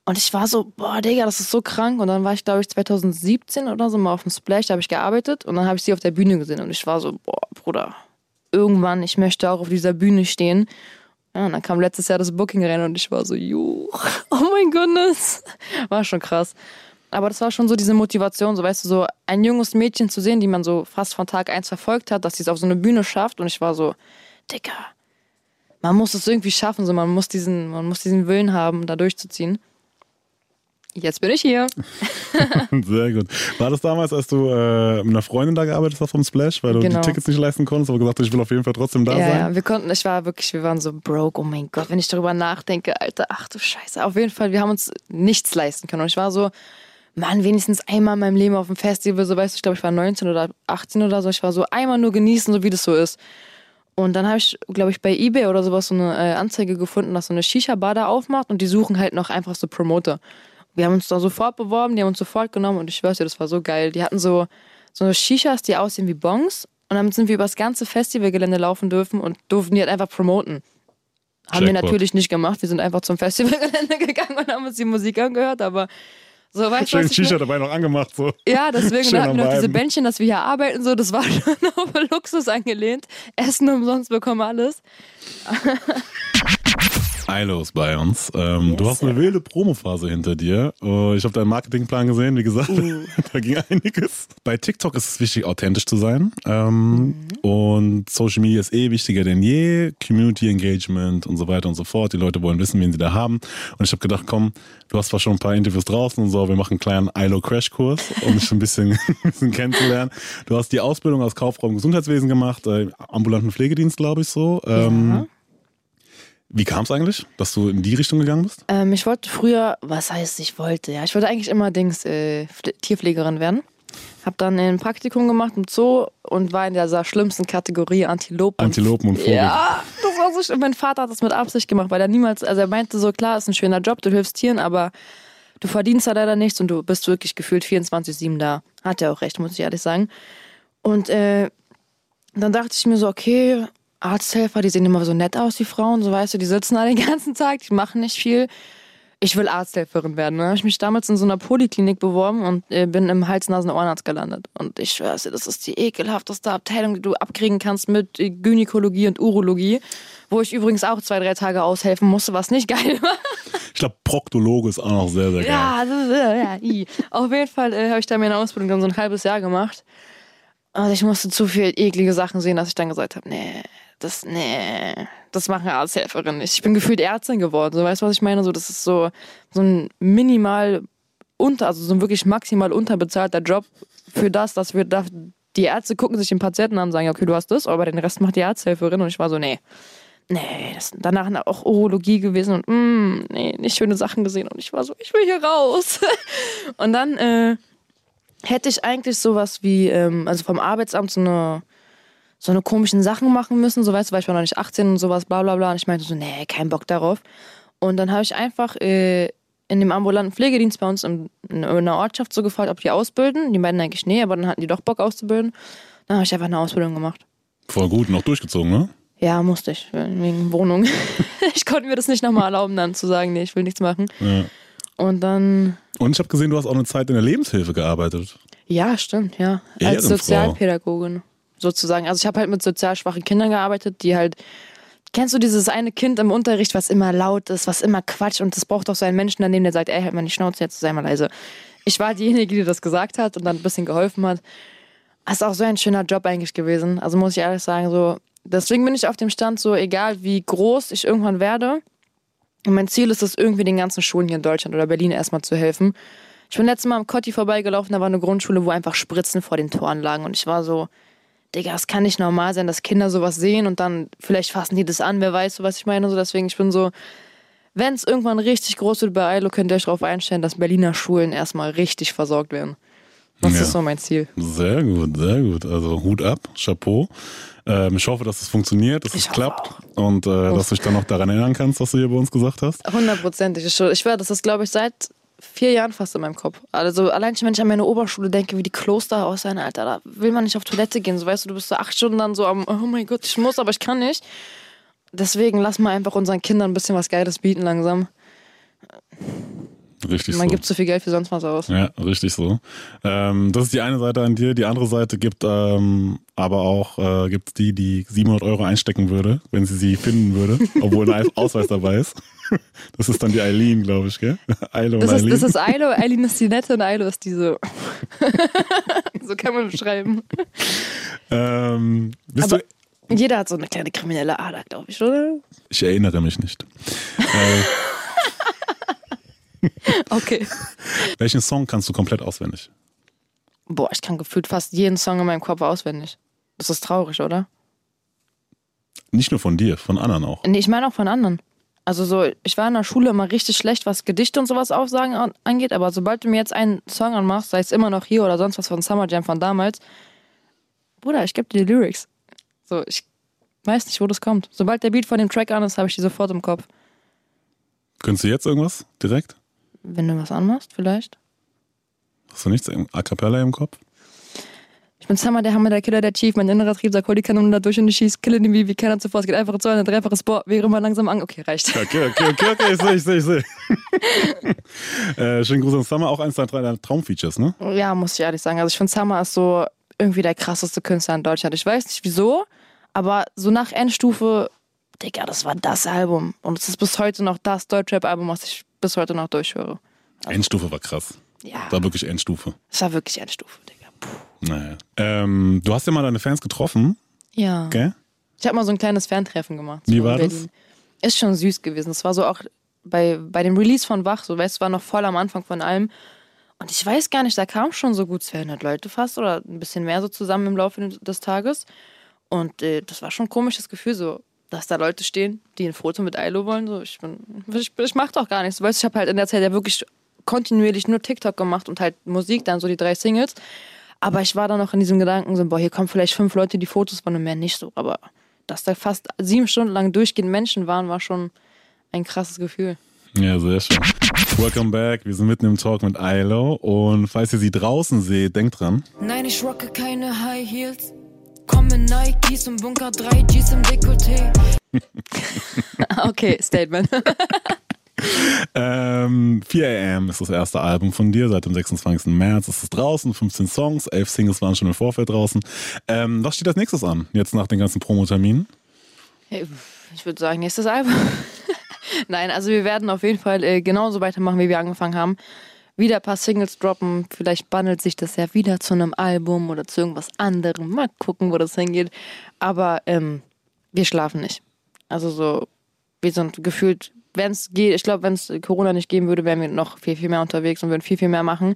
Und ich war so, boah, Digga, das ist so krank. Und dann war ich, glaube ich, 2017 oder so mal auf dem Splash, da habe ich gearbeitet und dann habe ich sie auf der Bühne gesehen. Und ich war so, boah, Bruder, irgendwann, ich möchte auch auf dieser Bühne stehen. Ja, und dann kam letztes Jahr das Booking rein und ich war so, juh, oh mein Goodness. War schon krass. Aber das war schon so diese Motivation, so weißt du, so ein junges Mädchen zu sehen, die man so fast von Tag eins verfolgt hat, dass sie es auf so eine Bühne schafft. Und ich war so, Dicker, man muss es irgendwie schaffen, so man muss diesen, man muss diesen Willen haben, da durchzuziehen. Jetzt bin ich hier.
Sehr gut. War das damals, als du äh, mit einer Freundin da gearbeitet hast vom Splash, weil du
Genau.
die Tickets nicht leisten konntest, aber gesagt hast, ich will auf jeden Fall trotzdem da
ja,
sein?
ja, wir konnten, ich war wirklich, wir waren so broke, oh mein Gott, wenn ich darüber nachdenke, Alter, ach du Scheiße. Auf jeden Fall, wir haben uns nichts leisten können. Und ich war so, Mann, wenigstens einmal in meinem Leben auf dem Festival, so weißt du, ich glaube, ich war 19 oder 18 oder so, ich war so einmal nur genießen, so wie das so ist. Und dann habe ich, glaube ich, bei Ebay oder sowas so eine äh, Anzeige gefunden, dass so eine Shisha-Bar da aufmacht und die suchen halt noch einfach so Promoter. Wir haben uns da sofort beworben, die haben uns sofort genommen und ich schwör's dir, das war so geil. Die hatten so, so eine Shishas, die aussehen wie Bongs und dann sind wir über das ganze Festivalgelände laufen dürfen und durften die halt einfach promoten. Haben wir
Jackpot.
natürlich nicht gemacht. Wir sind einfach zum Festivalgelände gegangen und haben uns die Musik angehört, aber so weißt
Schön Shisha dabei noch angemacht. So.
Ja, deswegen
Schön
hatten wir noch diese. Bändchen, dass wir hier arbeiten, so, das war schon auf Luxus angelehnt. Essen umsonst bekommen alles.
Ilo ist bei uns. Ähm, du hast eine wilde Promophase hinter dir. Äh, ich habe deinen Marketingplan gesehen, wie gesagt,
Uh.
da ging einiges. Bei TikTok ist es wichtig, authentisch zu sein. Ähm,
Mhm.
Und Social Media ist eh wichtiger denn je. Community Engagement und so weiter und so fort. Die Leute wollen wissen, wen sie da haben. Und ich habe gedacht, komm, du hast zwar schon ein paar Interviews draußen und so, wir machen einen kleinen Ilo Crashkurs, um dich ein bisschen, ein bisschen kennenzulernen. Du hast die Ausbildung als Kauffrau im Gesundheitswesen gemacht, äh, ambulanten Pflegedienst, glaube ich so. Ähm,
Ja.
Wie kam es eigentlich, dass du in die Richtung gegangen bist?
Ähm, ich wollte früher, was heißt ich wollte? Ja, ich wollte eigentlich immer Dings äh, Pfle- Tierpflegerin werden. Hab dann ein Praktikum gemacht im Zoo und war in dieser schlimmsten Kategorie Antilopen.
Antilopen und Vogel.
Ja, das war so. Mein Vater hat das mit Absicht gemacht, weil er niemals, also er meinte so, klar, ist ein schöner Job, du hilfst Tieren, aber du verdienst da leider nichts und du bist wirklich gefühlt 24-7 da. Hat er auch recht, muss ich ehrlich sagen. Und äh, dann dachte ich mir so, okay, Arzthelfer, die sehen immer so nett aus, die Frauen, so weißt du, die sitzen da den ganzen Tag, die machen nicht viel. Ich will Arzthelferin werden. Dann habe ich mich damals in so einer Poliklinik beworben und äh, bin im Hals-Nasen-Ohrenarzt gelandet. Und ich schwör's dir, das ist die ekelhafteste Abteilung, die du abkriegen kannst mit äh, Gynäkologie und Urologie, wo ich übrigens auch zwei, drei Tage aushelfen musste, was nicht geil war.
Ich glaube, Proktologe ist auch noch sehr, sehr geil.
Ja, das ist, äh, ja, i. Auf jeden Fall äh, habe ich da meine Ausbildung dann so ein halbes Jahr gemacht. Und ich musste zu viel eklige Sachen sehen, dass ich dann gesagt habe, nee, das, nee, das machen Arzthelferinnen nicht. Ich bin gefühlt Ärztin geworden, so weißt du, was ich meine? So, das ist so, so ein minimal unter, also so ein wirklich maximal unterbezahlter Job für das, dass wir da, die Ärzte gucken sich den Patienten an und sagen, okay, du hast das, aber den Rest macht die Arzthelferin. Und ich war so, nee, nee, das, danach auch Urologie gewesen und mm, nee, nicht schöne Sachen gesehen. Und ich war so, ich will hier raus. und dann äh, hätte ich eigentlich sowas wie, ähm, also vom Arbeitsamt so eine, so eine komischen Sachen machen müssen, so weißt du, weil ich war noch nicht 18 und sowas, bla bla bla. Und ich meinte so, nee, kein Bock darauf. Und dann habe ich einfach äh, in dem ambulanten Pflegedienst bei uns in, in einer Ortschaft so gefragt, ob die ausbilden. Die meinten eigentlich nee, aber dann hatten die doch Bock auszubilden. Dann habe ich einfach eine Ausbildung gemacht.
Voll gut, noch durchgezogen, ne?
Ja, musste ich, wegen Wohnung. ich konnte mir das nicht nochmal erlauben, dann zu sagen, nee, ich will nichts machen.
Ja.
Und dann,
Und ich habe gesehen, du hast auch eine Zeit in der Lebenshilfe gearbeitet.
ja, stimmt, ja.
Ehrenfrau.
Als Sozialpädagogin sozusagen. Also ich habe halt mit sozial schwachen Kindern gearbeitet, die halt Kennst du dieses eine Kind im Unterricht, was immer laut ist, was immer quatscht und das braucht auch so einen Menschen daneben, der sagt, ey, halt mal die Schnauze, jetzt sei mal leise. Ich war diejenige, die das gesagt hat und dann ein bisschen geholfen hat. Das ist auch so ein schöner Job eigentlich gewesen. Also muss ich ehrlich sagen, so. Deswegen bin ich auf dem Stand so, egal wie groß ich irgendwann werde. Und mein Ziel ist es, irgendwie den ganzen Schulen hier in Deutschland oder Berlin erstmal zu helfen. Ich bin letztes Mal am Kotti vorbeigelaufen, da war eine Grundschule, wo einfach Spritzen vor den Toren lagen. Und ich war so, Digga, es kann nicht normal sein, dass Kinder sowas sehen und dann vielleicht fassen die das an, wer weiß, so was ich meine. So, deswegen, ich bin so, wenn es irgendwann richtig groß wird bei ILO, könnt ihr euch darauf einstellen, dass Berliner Schulen erstmal richtig versorgt werden. Das
Ja.
ist so mein Ziel.
Sehr gut, sehr gut. Also Hut ab, Chapeau. Ähm, ich hoffe, dass es funktioniert, dass
Ich
es klappt und äh, dass du dich dann noch daran erinnern kannst, was du hier bei uns gesagt hast.
Hundertprozentig. Ich, ich schwör, das ist, glaube ich, seit vier Jahren fast in meinem Kopf. Also allein schon, wenn ich an meine Oberschule denke, wie die Kloster aussehen, Alter, da will man nicht auf Toilette gehen. So weißt du, du bist so acht Stunden dann so am, oh mein Gott, ich muss, aber ich kann nicht. Deswegen lass mal einfach unseren Kindern ein bisschen was Geiles bieten langsam.
Richtig
Man
so.
gibt so viel Geld für sonst was aus.
Ja, richtig so. Ähm, das ist die eine Seite an dir. Die andere Seite gibt ähm, aber auch äh, gibt's die, die 700 Euro einstecken würde, wenn sie sie finden würde, obwohl ein Ausweis dabei ist. Das ist dann die Eileen, glaube ich, gell? Eilo und
Das ist,
Eileen.
das ist Ailo, Eileen ist die nette und Ailo ist diese. so kann man beschreiben.
ähm, bist
Aber
du,
jeder hat so eine kleine kriminelle Ader, glaube ich, oder?
ich erinnere mich nicht. äh,
Okay.
welchen Song kannst du komplett auswendig?
Boah, ich kann gefühlt fast jeden Song in meinem Kopf auswendig. Das ist traurig, oder?
Nicht nur von dir, von anderen auch.
Nee, ich meine auch von anderen. Also so, ich war in der Schule immer richtig schlecht, was Gedichte und sowas aufsagen an- angeht, aber sobald du mir jetzt einen Song anmachst, sei es immer noch hier oder sonst was von Summer Jam von damals, Bruder, ich gebe dir die Lyrics. So, ich weiß nicht, wo das kommt. Sobald der Beat von dem Track an ist, habe ich die sofort im Kopf.
Könntest du jetzt irgendwas direkt?
Wenn du was anmachst, vielleicht.
Hast du nichts im A Cappella im Kopf?
Ich bin Summer, der Hammer, der Killer, der Chief, mein innerer Trieb, sagt, hol die Kanone da durch und ich schieß, kille den wie, wie keiner zuvor. Es geht einfach zu ein dreifaches Boah, wäre mal langsam an. Okay, reicht.
Okay, okay, okay, okay, ich sehe, ich sehe, ich sehe. äh, schönen Gruß an Summer, auch eins deiner Traumfeatures, ne?
Ja, muss ich ehrlich sagen. Also ich finde Summer ist so irgendwie der krasseste Künstler in Deutschland. Ich weiß nicht wieso, aber so nach Endstufe, Digga, das war das Album. Und es ist bis heute noch das Deutschrap-Album, was ich bis heute noch durchhöre.
Endstufe war krass.
Ja,
War wirklich Endstufe.
es war wirklich Endstufe, Digga. Puh.
Naja. Ähm, du hast ja mal deine Fans getroffen,
Ja.
gell?
Ich habe mal so ein kleines Ferntreffen gemacht.
Wie
so
war das?
Ist schon süß gewesen. Es war so auch bei, bei dem Release von Wach, so weißt du, war noch voll am Anfang von allem. Und ich weiß gar nicht, da kamen schon so gut 200 Leute fast oder ein bisschen mehr so zusammen im Laufe des Tages. Und äh, das war schon ein komisches Gefühl, so, dass da Leute stehen, die ein Foto mit Ailo wollen. So, ich bin, ich, ich mach doch gar nichts. Weißt du, ich habe halt in der Zeit ja wirklich kontinuierlich nur TikTok gemacht und halt Musik, dann so die drei Singles. Aber ich war dann noch in diesem Gedanken so, boah, hier kommen vielleicht fünf Leute, die Fotos wollen und mehr nicht so. Aber dass da fast sieben Stunden lang durchgehend Menschen waren, war schon ein krasses Gefühl.
Ja, sehr schön. Welcome back. Wir sind mitten im Talk mit Ilo. Und falls ihr sie draußen seht, denkt dran.
Nein, ich rocke keine High Heels. Komme Nikes im Bunker 3 Gs im Dekolleté.
Okay, Statement.
Ähm, 4 AM ist das erste Album von dir. Seit dem 26. März ist es draußen. 15 Songs, 11 Singles waren schon im Vorfeld draußen. Ähm, was steht als nächstes an? Jetzt nach den ganzen Promoterminen?
Ich würde sagen, nächstes Album. Nein, also wir werden auf jeden Fall äh, genauso weitermachen, wie wir angefangen haben. Wieder ein paar Singles droppen. Vielleicht bandelt sich das ja wieder zu einem Album oder zu irgendwas anderem. Mal gucken, wo das hingeht. Aber ähm, wir schlafen nicht. Also so, wir sind gefühlt, wenn es geht, ich glaube, wenn es Corona nicht geben würde, wären wir noch viel, viel mehr unterwegs und würden viel, viel mehr machen.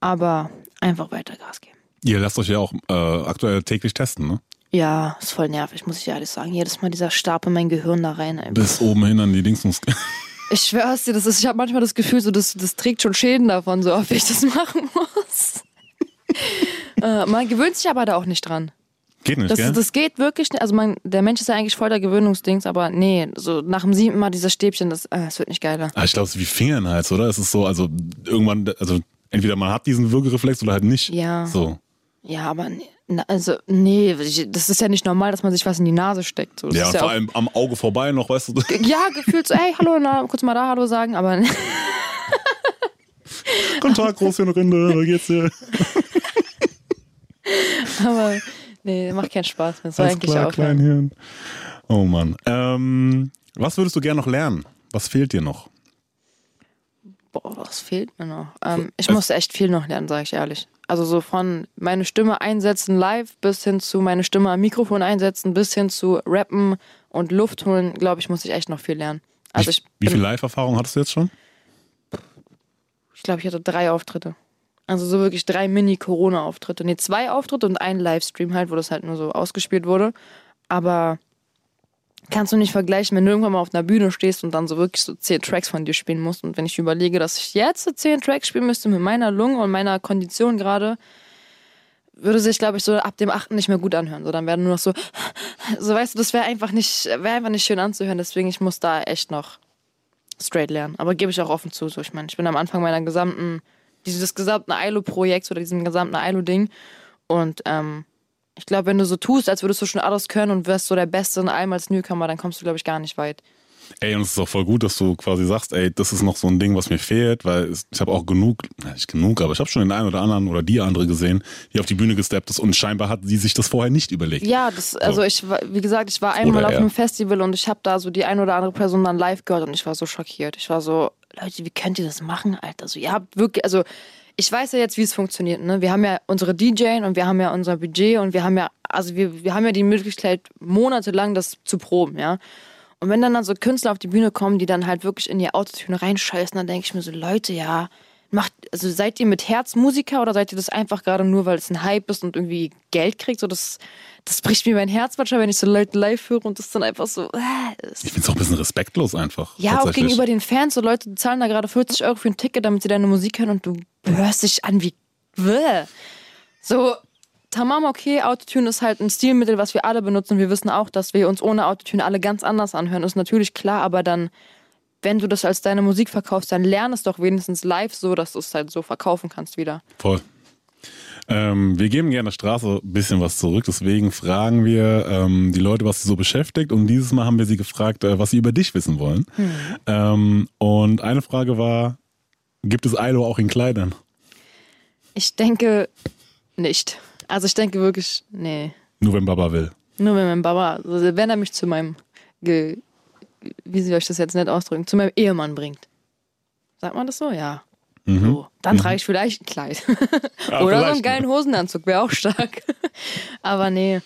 Aber einfach weiter Gas geben.
Ihr lasst euch ja auch äh, aktuell täglich testen, ne?
Ja, ist voll nervig, muss ich ehrlich sagen. Jedes Mal dieser Stab in mein Gehirn da rein. Ey.
Bis oben hin an die Dingsmus.
Ich schwör's dir, das ist, ich habe manchmal das Gefühl, so, das, das trägt schon Schäden davon, so oft ich das machen muss. äh, man gewöhnt sich aber da auch nicht dran.
Geht nicht,
Das,
gell?
das geht wirklich nicht. Also man, der Mensch ist ja eigentlich voll der Gewöhnungsdings, aber nee, so nach dem siebten Mal dieses Stäbchen, das, äh, das wird nicht geiler.
Ah, ich glaube, es ist wie Fingernhals, oder? Es ist so, also irgendwann, also entweder man hat diesen Würgereflex oder halt nicht.
Ja.
So.
Ja, aber nee, also nee, das ist ja nicht normal, dass man sich was in die Nase steckt. So,
Ja, und vor
auch,
allem am Auge vorbei noch, weißt du?
ja, gefühlt so, ey, hallo, na, kurz mal da Hallo sagen, aber
Guten Tag, Großhirnrinde, wie geht's dir?
Aber nee, macht keinen Spaß mehr. Das soll eigentlich
klar,
aufhören.
Kleinhirn. Oh Mann. Ähm, was würdest du gerne noch lernen? Was fehlt dir noch?
Boah, was fehlt mir noch? Ähm, ich muss echt viel noch lernen, sage ich ehrlich. Also so von meine Stimme einsetzen live bis hin zu meine Stimme am Mikrofon einsetzen, bis hin zu rappen und Luft holen, glaube ich, muss ich echt noch viel lernen. Also
wie,
ich
wie viel Live-Erfahrung hattest du jetzt schon?
Ich glaube, ich hatte drei Auftritte. Also so wirklich drei Mini-Corona-Auftritte. Nee, zwei Auftritte und ein Livestream halt, wo das halt nur so ausgespielt wurde. Aber kannst du nicht vergleichen, wenn du irgendwann mal auf einer Bühne stehst und dann so wirklich so zehn Tracks von dir spielen musst. Und wenn ich überlege, dass ich jetzt so zehn Tracks spielen müsste mit meiner Lunge und meiner Kondition gerade, würde sich, glaube ich, so ab dem achten nicht mehr gut anhören. So, dann werden nur noch so, so weißt du, das wäre einfach nicht, wäre einfach nicht schön anzuhören. Deswegen, ich muss da echt noch straight lernen. Aber gebe ich auch offen zu. So, ich meine, ich bin am Anfang meiner gesamten, dieses gesamten ILO-Projekts oder diesem gesamten ILO-Ding. Und ähm, ich glaube, wenn du so tust, als würdest du schon alles können und wärst so der Beste in allem als Newcomer, dann kommst du, glaube ich, gar nicht weit.
Ey, und es ist auch voll gut, dass du quasi sagst, ey, das ist noch so ein Ding, was mir fehlt, weil ich habe auch genug, nicht genug, aber ich habe schon den einen oder anderen oder die andere gesehen, die auf die Bühne gesteppt ist und scheinbar hat sie sich das vorher nicht überlegt.
Ja, das, also ich war, wie gesagt, ich war einmal
Oder
auf einem Festival und ich habe da so die ein oder andere Person dann live gehört und ich war so schockiert. Ich war so, Leute, wie könnt ihr das machen, Alter? Also ihr habt wirklich, also ich weiß ja jetzt, wie es funktioniert. Ne? Wir haben ja unsere DJ und wir haben ja unser Budget und wir haben ja, also wir, wir haben ja die Möglichkeit, monatelang das zu proben, ja. Und wenn dann, dann so Künstler auf die Bühne kommen, die dann halt wirklich in ihr Autotune reinscheißen, dann denke ich mir so, Leute, ja, macht, also seid ihr mit Herz Musiker oder seid ihr das einfach gerade nur, weil es ein Hype ist und irgendwie Geld kriegt? So, das, das bricht mir mein Herz manchmal, wenn ich so Leute live höre und das dann einfach so, äh,
Ich finde es auch ein bisschen respektlos einfach.
ja, auch gegenüber den Fans, so Leute die zahlen da gerade 40 Euro für ein Ticket, damit sie deine Musik hören und du hörst dich an wie. Bäh. So, tamam, okay, Autotune ist halt ein Stilmittel, was wir alle benutzen. Wir wissen auch, dass wir uns ohne Autotune alle ganz anders anhören. Ist natürlich klar, aber dann, wenn du das als deine Musik verkaufst, dann lern es doch wenigstens live so, dass du es halt so verkaufen kannst wieder.
Voll. Ähm, wir geben gerne der Straße ein bisschen was zurück, deswegen fragen wir ähm, die Leute, was sie so beschäftigt. Und dieses Mal haben wir sie gefragt, äh, was sie über dich wissen wollen. Ähm, und eine Frage war, gibt es Ailo auch in Kleidern?
Ich denke nicht. Also ich denke wirklich, nee.
Nur wenn Baba will.
Nur wenn mein Baba, also wenn er mich zu meinem, Ge wie soll ich das jetzt nicht ausdrücken, zu meinem Ehemann bringt. Sagt man das so? Ja. So, dann trage ich vielleicht ein Kleid.
Ja,
Oder so einen geilen Hosenanzug, wäre auch stark. Aber nee,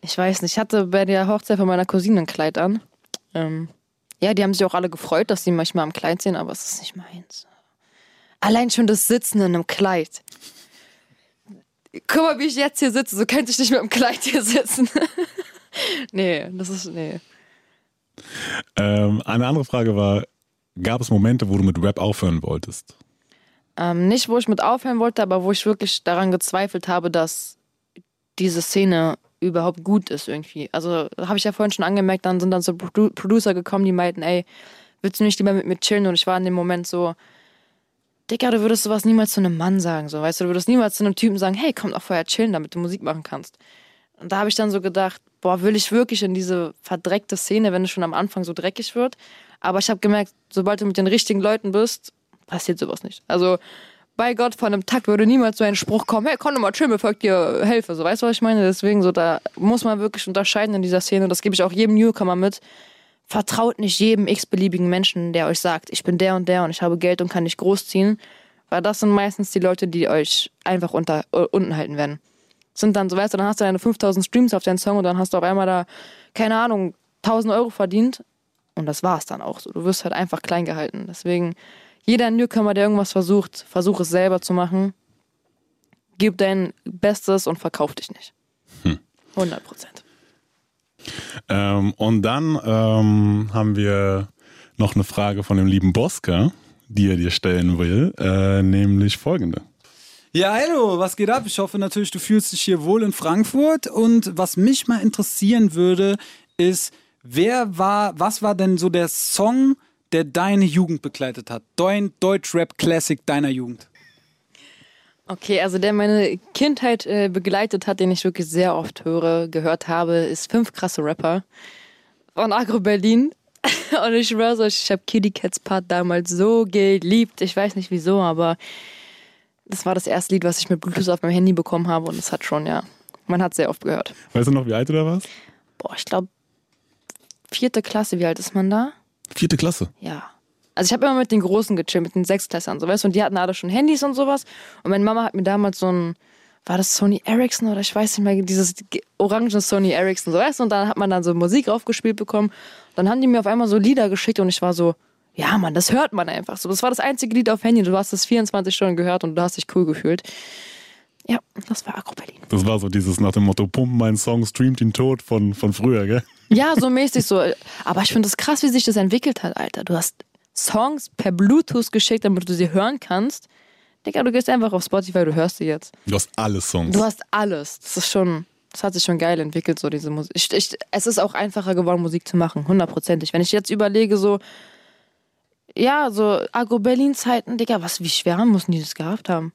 ich weiß nicht. Ich hatte bei der Hochzeit von meiner Cousine ein Kleid an. Ähm, ja, die haben sich auch alle gefreut, dass sie manchmal am Kleid sehen, aber es ist nicht meins. Allein schon das Sitzen in einem Kleid. Guck mal, wie ich jetzt hier sitze. So könnte ich nicht mit dem Kleid hier sitzen. nee, das ist, nee.
Ähm, eine andere Frage war, gab es Momente, wo du mit Rap aufhören wolltest?
Ähm, nicht, wo ich mit aufhören wollte, aber wo ich wirklich daran gezweifelt habe, dass diese Szene überhaupt gut ist irgendwie. Also habe ich ja vorhin schon angemerkt, dann sind dann so Produ Producer gekommen, die meinten, ey, willst du nicht lieber mit mir chillen? Und ich war in dem Moment so, Digga, du würdest sowas niemals zu einem Mann sagen, so, weißt du, du würdest niemals zu einem Typen sagen, hey, komm doch vorher chillen, damit du Musik machen kannst. Und da habe ich dann so gedacht, boah, will ich wirklich in diese verdreckte Szene, wenn es schon am Anfang so dreckig wird? Aber ich habe gemerkt, sobald du mit den richtigen Leuten bist, passiert sowas nicht. Also bei Gott, von einem Takt würde niemals so ein Spruch kommen, hey, komm doch mal bevor ich dir helfe. So, weißt du, was ich meine? Deswegen, so, da muss man wirklich unterscheiden in dieser Szene. Das gebe ich auch jedem Newcomer mit. Vertraut nicht jedem x-beliebigen Menschen, der euch sagt, ich bin der und der und ich habe Geld und kann dich großziehen. Weil das sind meistens die Leute, die euch einfach unter, äh, unten halten werden. Sind dann, so weißt du, dann hast du deine 5000 Streams auf deinen Song und dann hast du auf einmal da, keine Ahnung, 1000 Euro verdient. Und das war's dann auch so. Du wirst halt einfach klein gehalten. Deswegen, jeder Newcomer, der irgendwas versucht, versuch es selber zu machen. Gib dein Bestes und verkauf dich nicht. 100 Prozent.
Ähm, und dann ähm, haben wir noch eine Frage von dem lieben Boska, die er dir stellen will, äh, nämlich folgende.
Ja, hallo, was geht ab? Ich hoffe natürlich, du fühlst dich hier wohl in Frankfurt. Und was mich mal interessieren würde, ist, wer war, was war denn so der Song, der deine Jugend begleitet hat? Dein Deutschrap-Classic deiner Jugend.
Okay, also der meine Kindheit äh, begleitet hat, den ich wirklich sehr oft höre, gehört habe, ist Fünf krasse Rapper von Agro Berlin. Und ich schwör's euch, ich habe Kitty Cats Part damals so geliebt. Ich weiß nicht wieso, aber das war das erste Lied, was ich mit Bluetooth auf meinem Handy bekommen habe und es hat schon, ja, man hat sehr oft gehört.
Weißt du noch, wie alt du da warst?
Boah, ich glaube vierte Klasse, wie alt ist man da?
Vierte Klasse.
Ja. Also ich habe immer mit den Großen gechillt, mit den Sechstklässern, so weißt du, und die hatten alle schon Handys und sowas. Und meine Mama hat mir damals so ein, war das Sony Ericsson oder ich weiß nicht mehr, dieses ge- orange Sony Ericsson, so weißt du, und dann hat man dann so Musik aufgespielt bekommen. Dann haben die mir auf einmal so Lieder geschickt und ich war so, ja Mann, das hört man einfach so. Das war das einzige Lied auf Handy, du hast das 24 Stunden gehört und du hast dich cool gefühlt. Ja, das war Agro Berlin.
Das war so dieses nach dem Motto, pump meinen Song, streamt ihn tot von, von früher, gell?
Ja, so mäßig so. Aber ich finde es krass, wie sich das entwickelt hat, Alter. Du hast Songs per Bluetooth geschickt, damit du sie hören kannst. Digga, du gehst einfach auf Spotify, du hörst sie jetzt.
Du hast alle Songs.
Du hast alles. Das ist schon, das hat sich schon geil entwickelt, so diese Musik. Ich, ich, es ist auch einfacher geworden, Musik zu machen, hundertprozentig. Wenn ich jetzt überlege, so, ja, so Agro-Berlin-Zeiten, Digga, was, wie schwer müssen die das gehabt haben?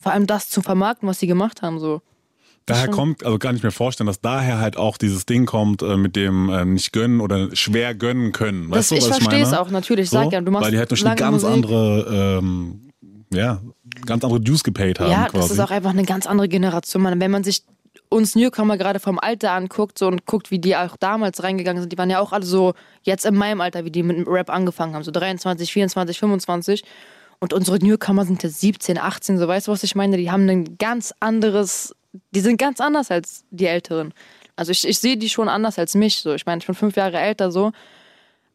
Vor allem das zu vermarkten, was sie gemacht haben, so.
Daher kommt, also gar nicht mehr vorstellen, dass daher halt auch dieses Ding kommt äh, mit dem äh, nicht gönnen oder schwer gönnen können. Weißt
Das,
du,
ich
was ich
verstehe es auch, natürlich. Ich sag ja, du machst
Weil die halt durch eine ganz
Musik.
andere, ähm, ja, ganz andere Dues gepaid haben
Ja,
quasi.
das ist auch einfach eine ganz andere Generation. Man, wenn man sich uns Newcomer gerade vom Alter anguckt so, und guckt, wie die auch damals reingegangen sind, die waren ja auch alle so jetzt in meinem Alter, wie die mit dem Rap angefangen haben, so 23, 24, 25. Und unsere Newcomer sind jetzt 17, 18, so weißt du, was ich meine? Die haben ein ganz anderes, die sind ganz anders als die Älteren. Also ich, ich sehe die schon anders als mich. So. Ich meine, ich bin fünf Jahre älter so.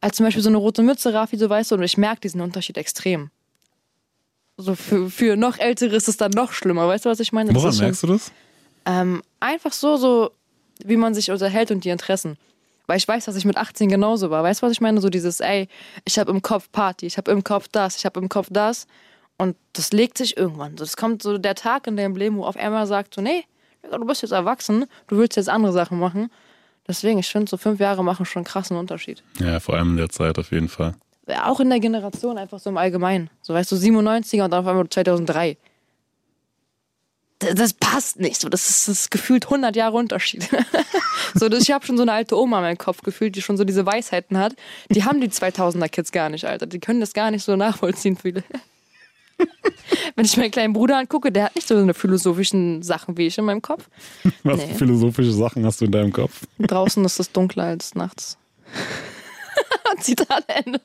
Als zum Beispiel so eine rote Mütze, Rafi, so weißt du, und ich merke diesen Unterschied extrem. So für, für noch Ältere ist es dann noch schlimmer, weißt du, was ich meine? Das
Woran
ist schon-
merkst du das?
ähm, einfach so, so, wie man sich unterhält und die Interessen. Weil ich weiß, dass ich mit 18 genauso war. Weißt du, was ich meine? So dieses, ey, ich habe im Kopf Party, ich habe im Kopf das, ich habe im Kopf das. Und das legt sich irgendwann. So, Das kommt so der Tag in deinem Leben, wo auf einmal sagt so, nee, du bist jetzt erwachsen, du willst jetzt andere Sachen machen. Deswegen, ich finde, so fünf Jahre machen schon einen krassen Unterschied.
Ja, vor allem in der Zeit auf jeden Fall.
Auch in der Generation, einfach so im Allgemeinen. So, weißt du, 97er und dann auf einmal 2003. Das passt nicht. So, das ist, das ist gefühlt 100 Jahre Unterschied. so, das, ich habe schon so eine alte Oma in meinem Kopf gefühlt, die schon so diese Weisheiten hat. Die haben die 2000er Kids gar nicht, Alter. Die können das gar nicht so nachvollziehen, viele. Wenn ich meinen kleinen Bruder angucke, der hat nicht so eine philosophischen Sachen wie ich in meinem Kopf.
Was
Nee.
für philosophische Sachen hast du in deinem Kopf?
Draußen ist es dunkler als nachts. Zitat Ende.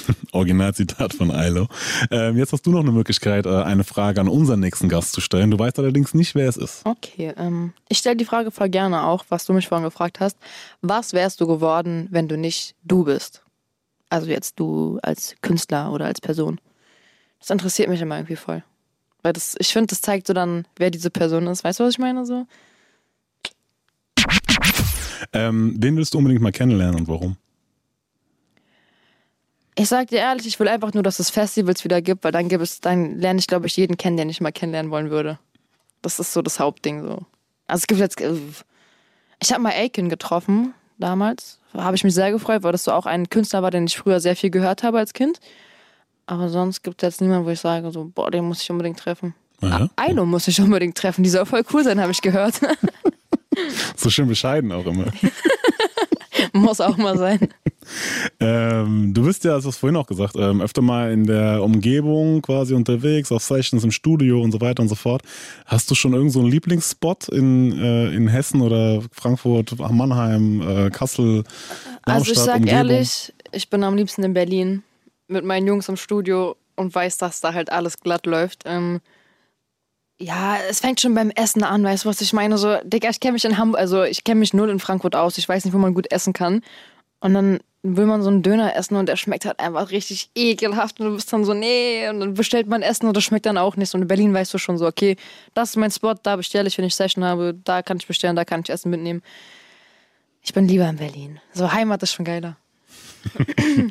Originalzitat von Ailo. Ähm, jetzt hast du noch eine Möglichkeit, äh, eine Frage an unseren nächsten Gast zu stellen. Du weißt allerdings nicht, wer es ist.
Okay, ähm, ich stelle die Frage voll gerne auch, was du mich vorhin gefragt hast. Was wärst du geworden, wenn du nicht du bist? Also jetzt du als Künstler oder als Person. Das interessiert mich immer irgendwie voll. Weil das, ich finde, das zeigt so dann, wer diese Person ist. Weißt du, was ich meine? So?
Ähm, wen willst du unbedingt mal kennenlernen und warum?
Ich sag dir ehrlich, ich will einfach nur, dass es Festivals wieder gibt, weil dann gibt es, dann lerne ich, glaube ich, jeden kennen, den ich mal kennenlernen wollen würde. Das ist so das Hauptding so. Also es gibt jetzt. äh, Ich habe mal Aiken getroffen damals. Habe ich mich sehr gefreut, weil das so auch ein Künstler war, den ich früher sehr viel gehört habe als Kind. Aber sonst gibt es jetzt niemanden, wo ich sage, so, boah, den muss ich unbedingt treffen.
Aha.
Aino muss ich unbedingt treffen. Die soll voll cool sein, habe ich gehört.
So schön bescheiden auch immer.
muss auch mal sein.
ähm, du bist ja, hast du es vorhin auch gesagt, ähm, öfter mal in der Umgebung quasi unterwegs, auf Sessions im Studio und so weiter und so fort. Hast du schon irgend so einen Lieblingsspot in, äh, in Hessen oder Frankfurt, Mannheim, äh, Kassel?
Also ich sag
Umgebung?
ehrlich, ich bin am liebsten in Berlin mit meinen Jungs im Studio und weiß, dass da halt alles glatt läuft. Ähm, ja, es fängt schon beim Essen an, weißt du, was ich meine? So, Digga, ich kenne mich in Hamburg, also ich kenne mich null in Frankfurt aus. Ich weiß nicht, wo man gut essen kann. Und dann will man so einen Döner essen und der schmeckt halt einfach richtig ekelhaft und du bist dann so, nee, und dann bestellt man Essen und das schmeckt dann auch nicht. Und in Berlin weißt du schon so, okay, das ist mein Spot, da bestelle ich, wenn ich Session habe, da kann ich bestellen, da kann ich Essen mitnehmen. Ich bin lieber in Berlin. So Heimat ist schon geiler.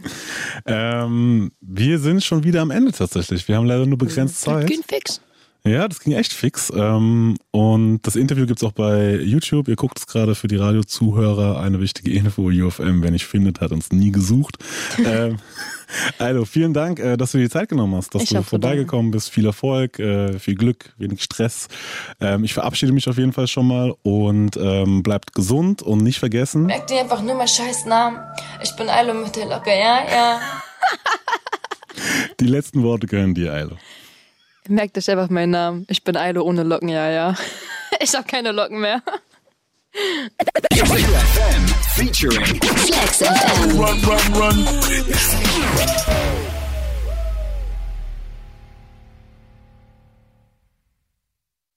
Ähm, wir sind schon wieder am Ende tatsächlich. Wir haben leider nur begrenzt Zeit.
Gehen fix.
Ja, das ging echt fix. Ähm, und das Interview gibt's auch bei YouTube. Ihr guckt es gerade für die Radiozuhörer. Eine wichtige Info. UFM, wer nicht findet, hat uns nie gesucht. ähm, also, vielen Dank, äh, dass du dir die Zeit genommen hast, dass
Ich
du vorbeigekommen bist. Viel Erfolg, äh, viel Glück, wenig Stress. Ähm, ich verabschiede mich auf jeden Fall schon mal und ähm, bleibt gesund und nicht vergessen.
Merk dir einfach nur mein scheiß Namen. Ich bin Eilo mit der Locke, ja, ja.
Die letzten Worte gehören dir, Eilo.
Merkt euch einfach meinen Namen. Ich bin Eile ohne Locken, ja, ja. Ich habe keine Locken mehr.
featuring
Flex FM.
Run, run, run.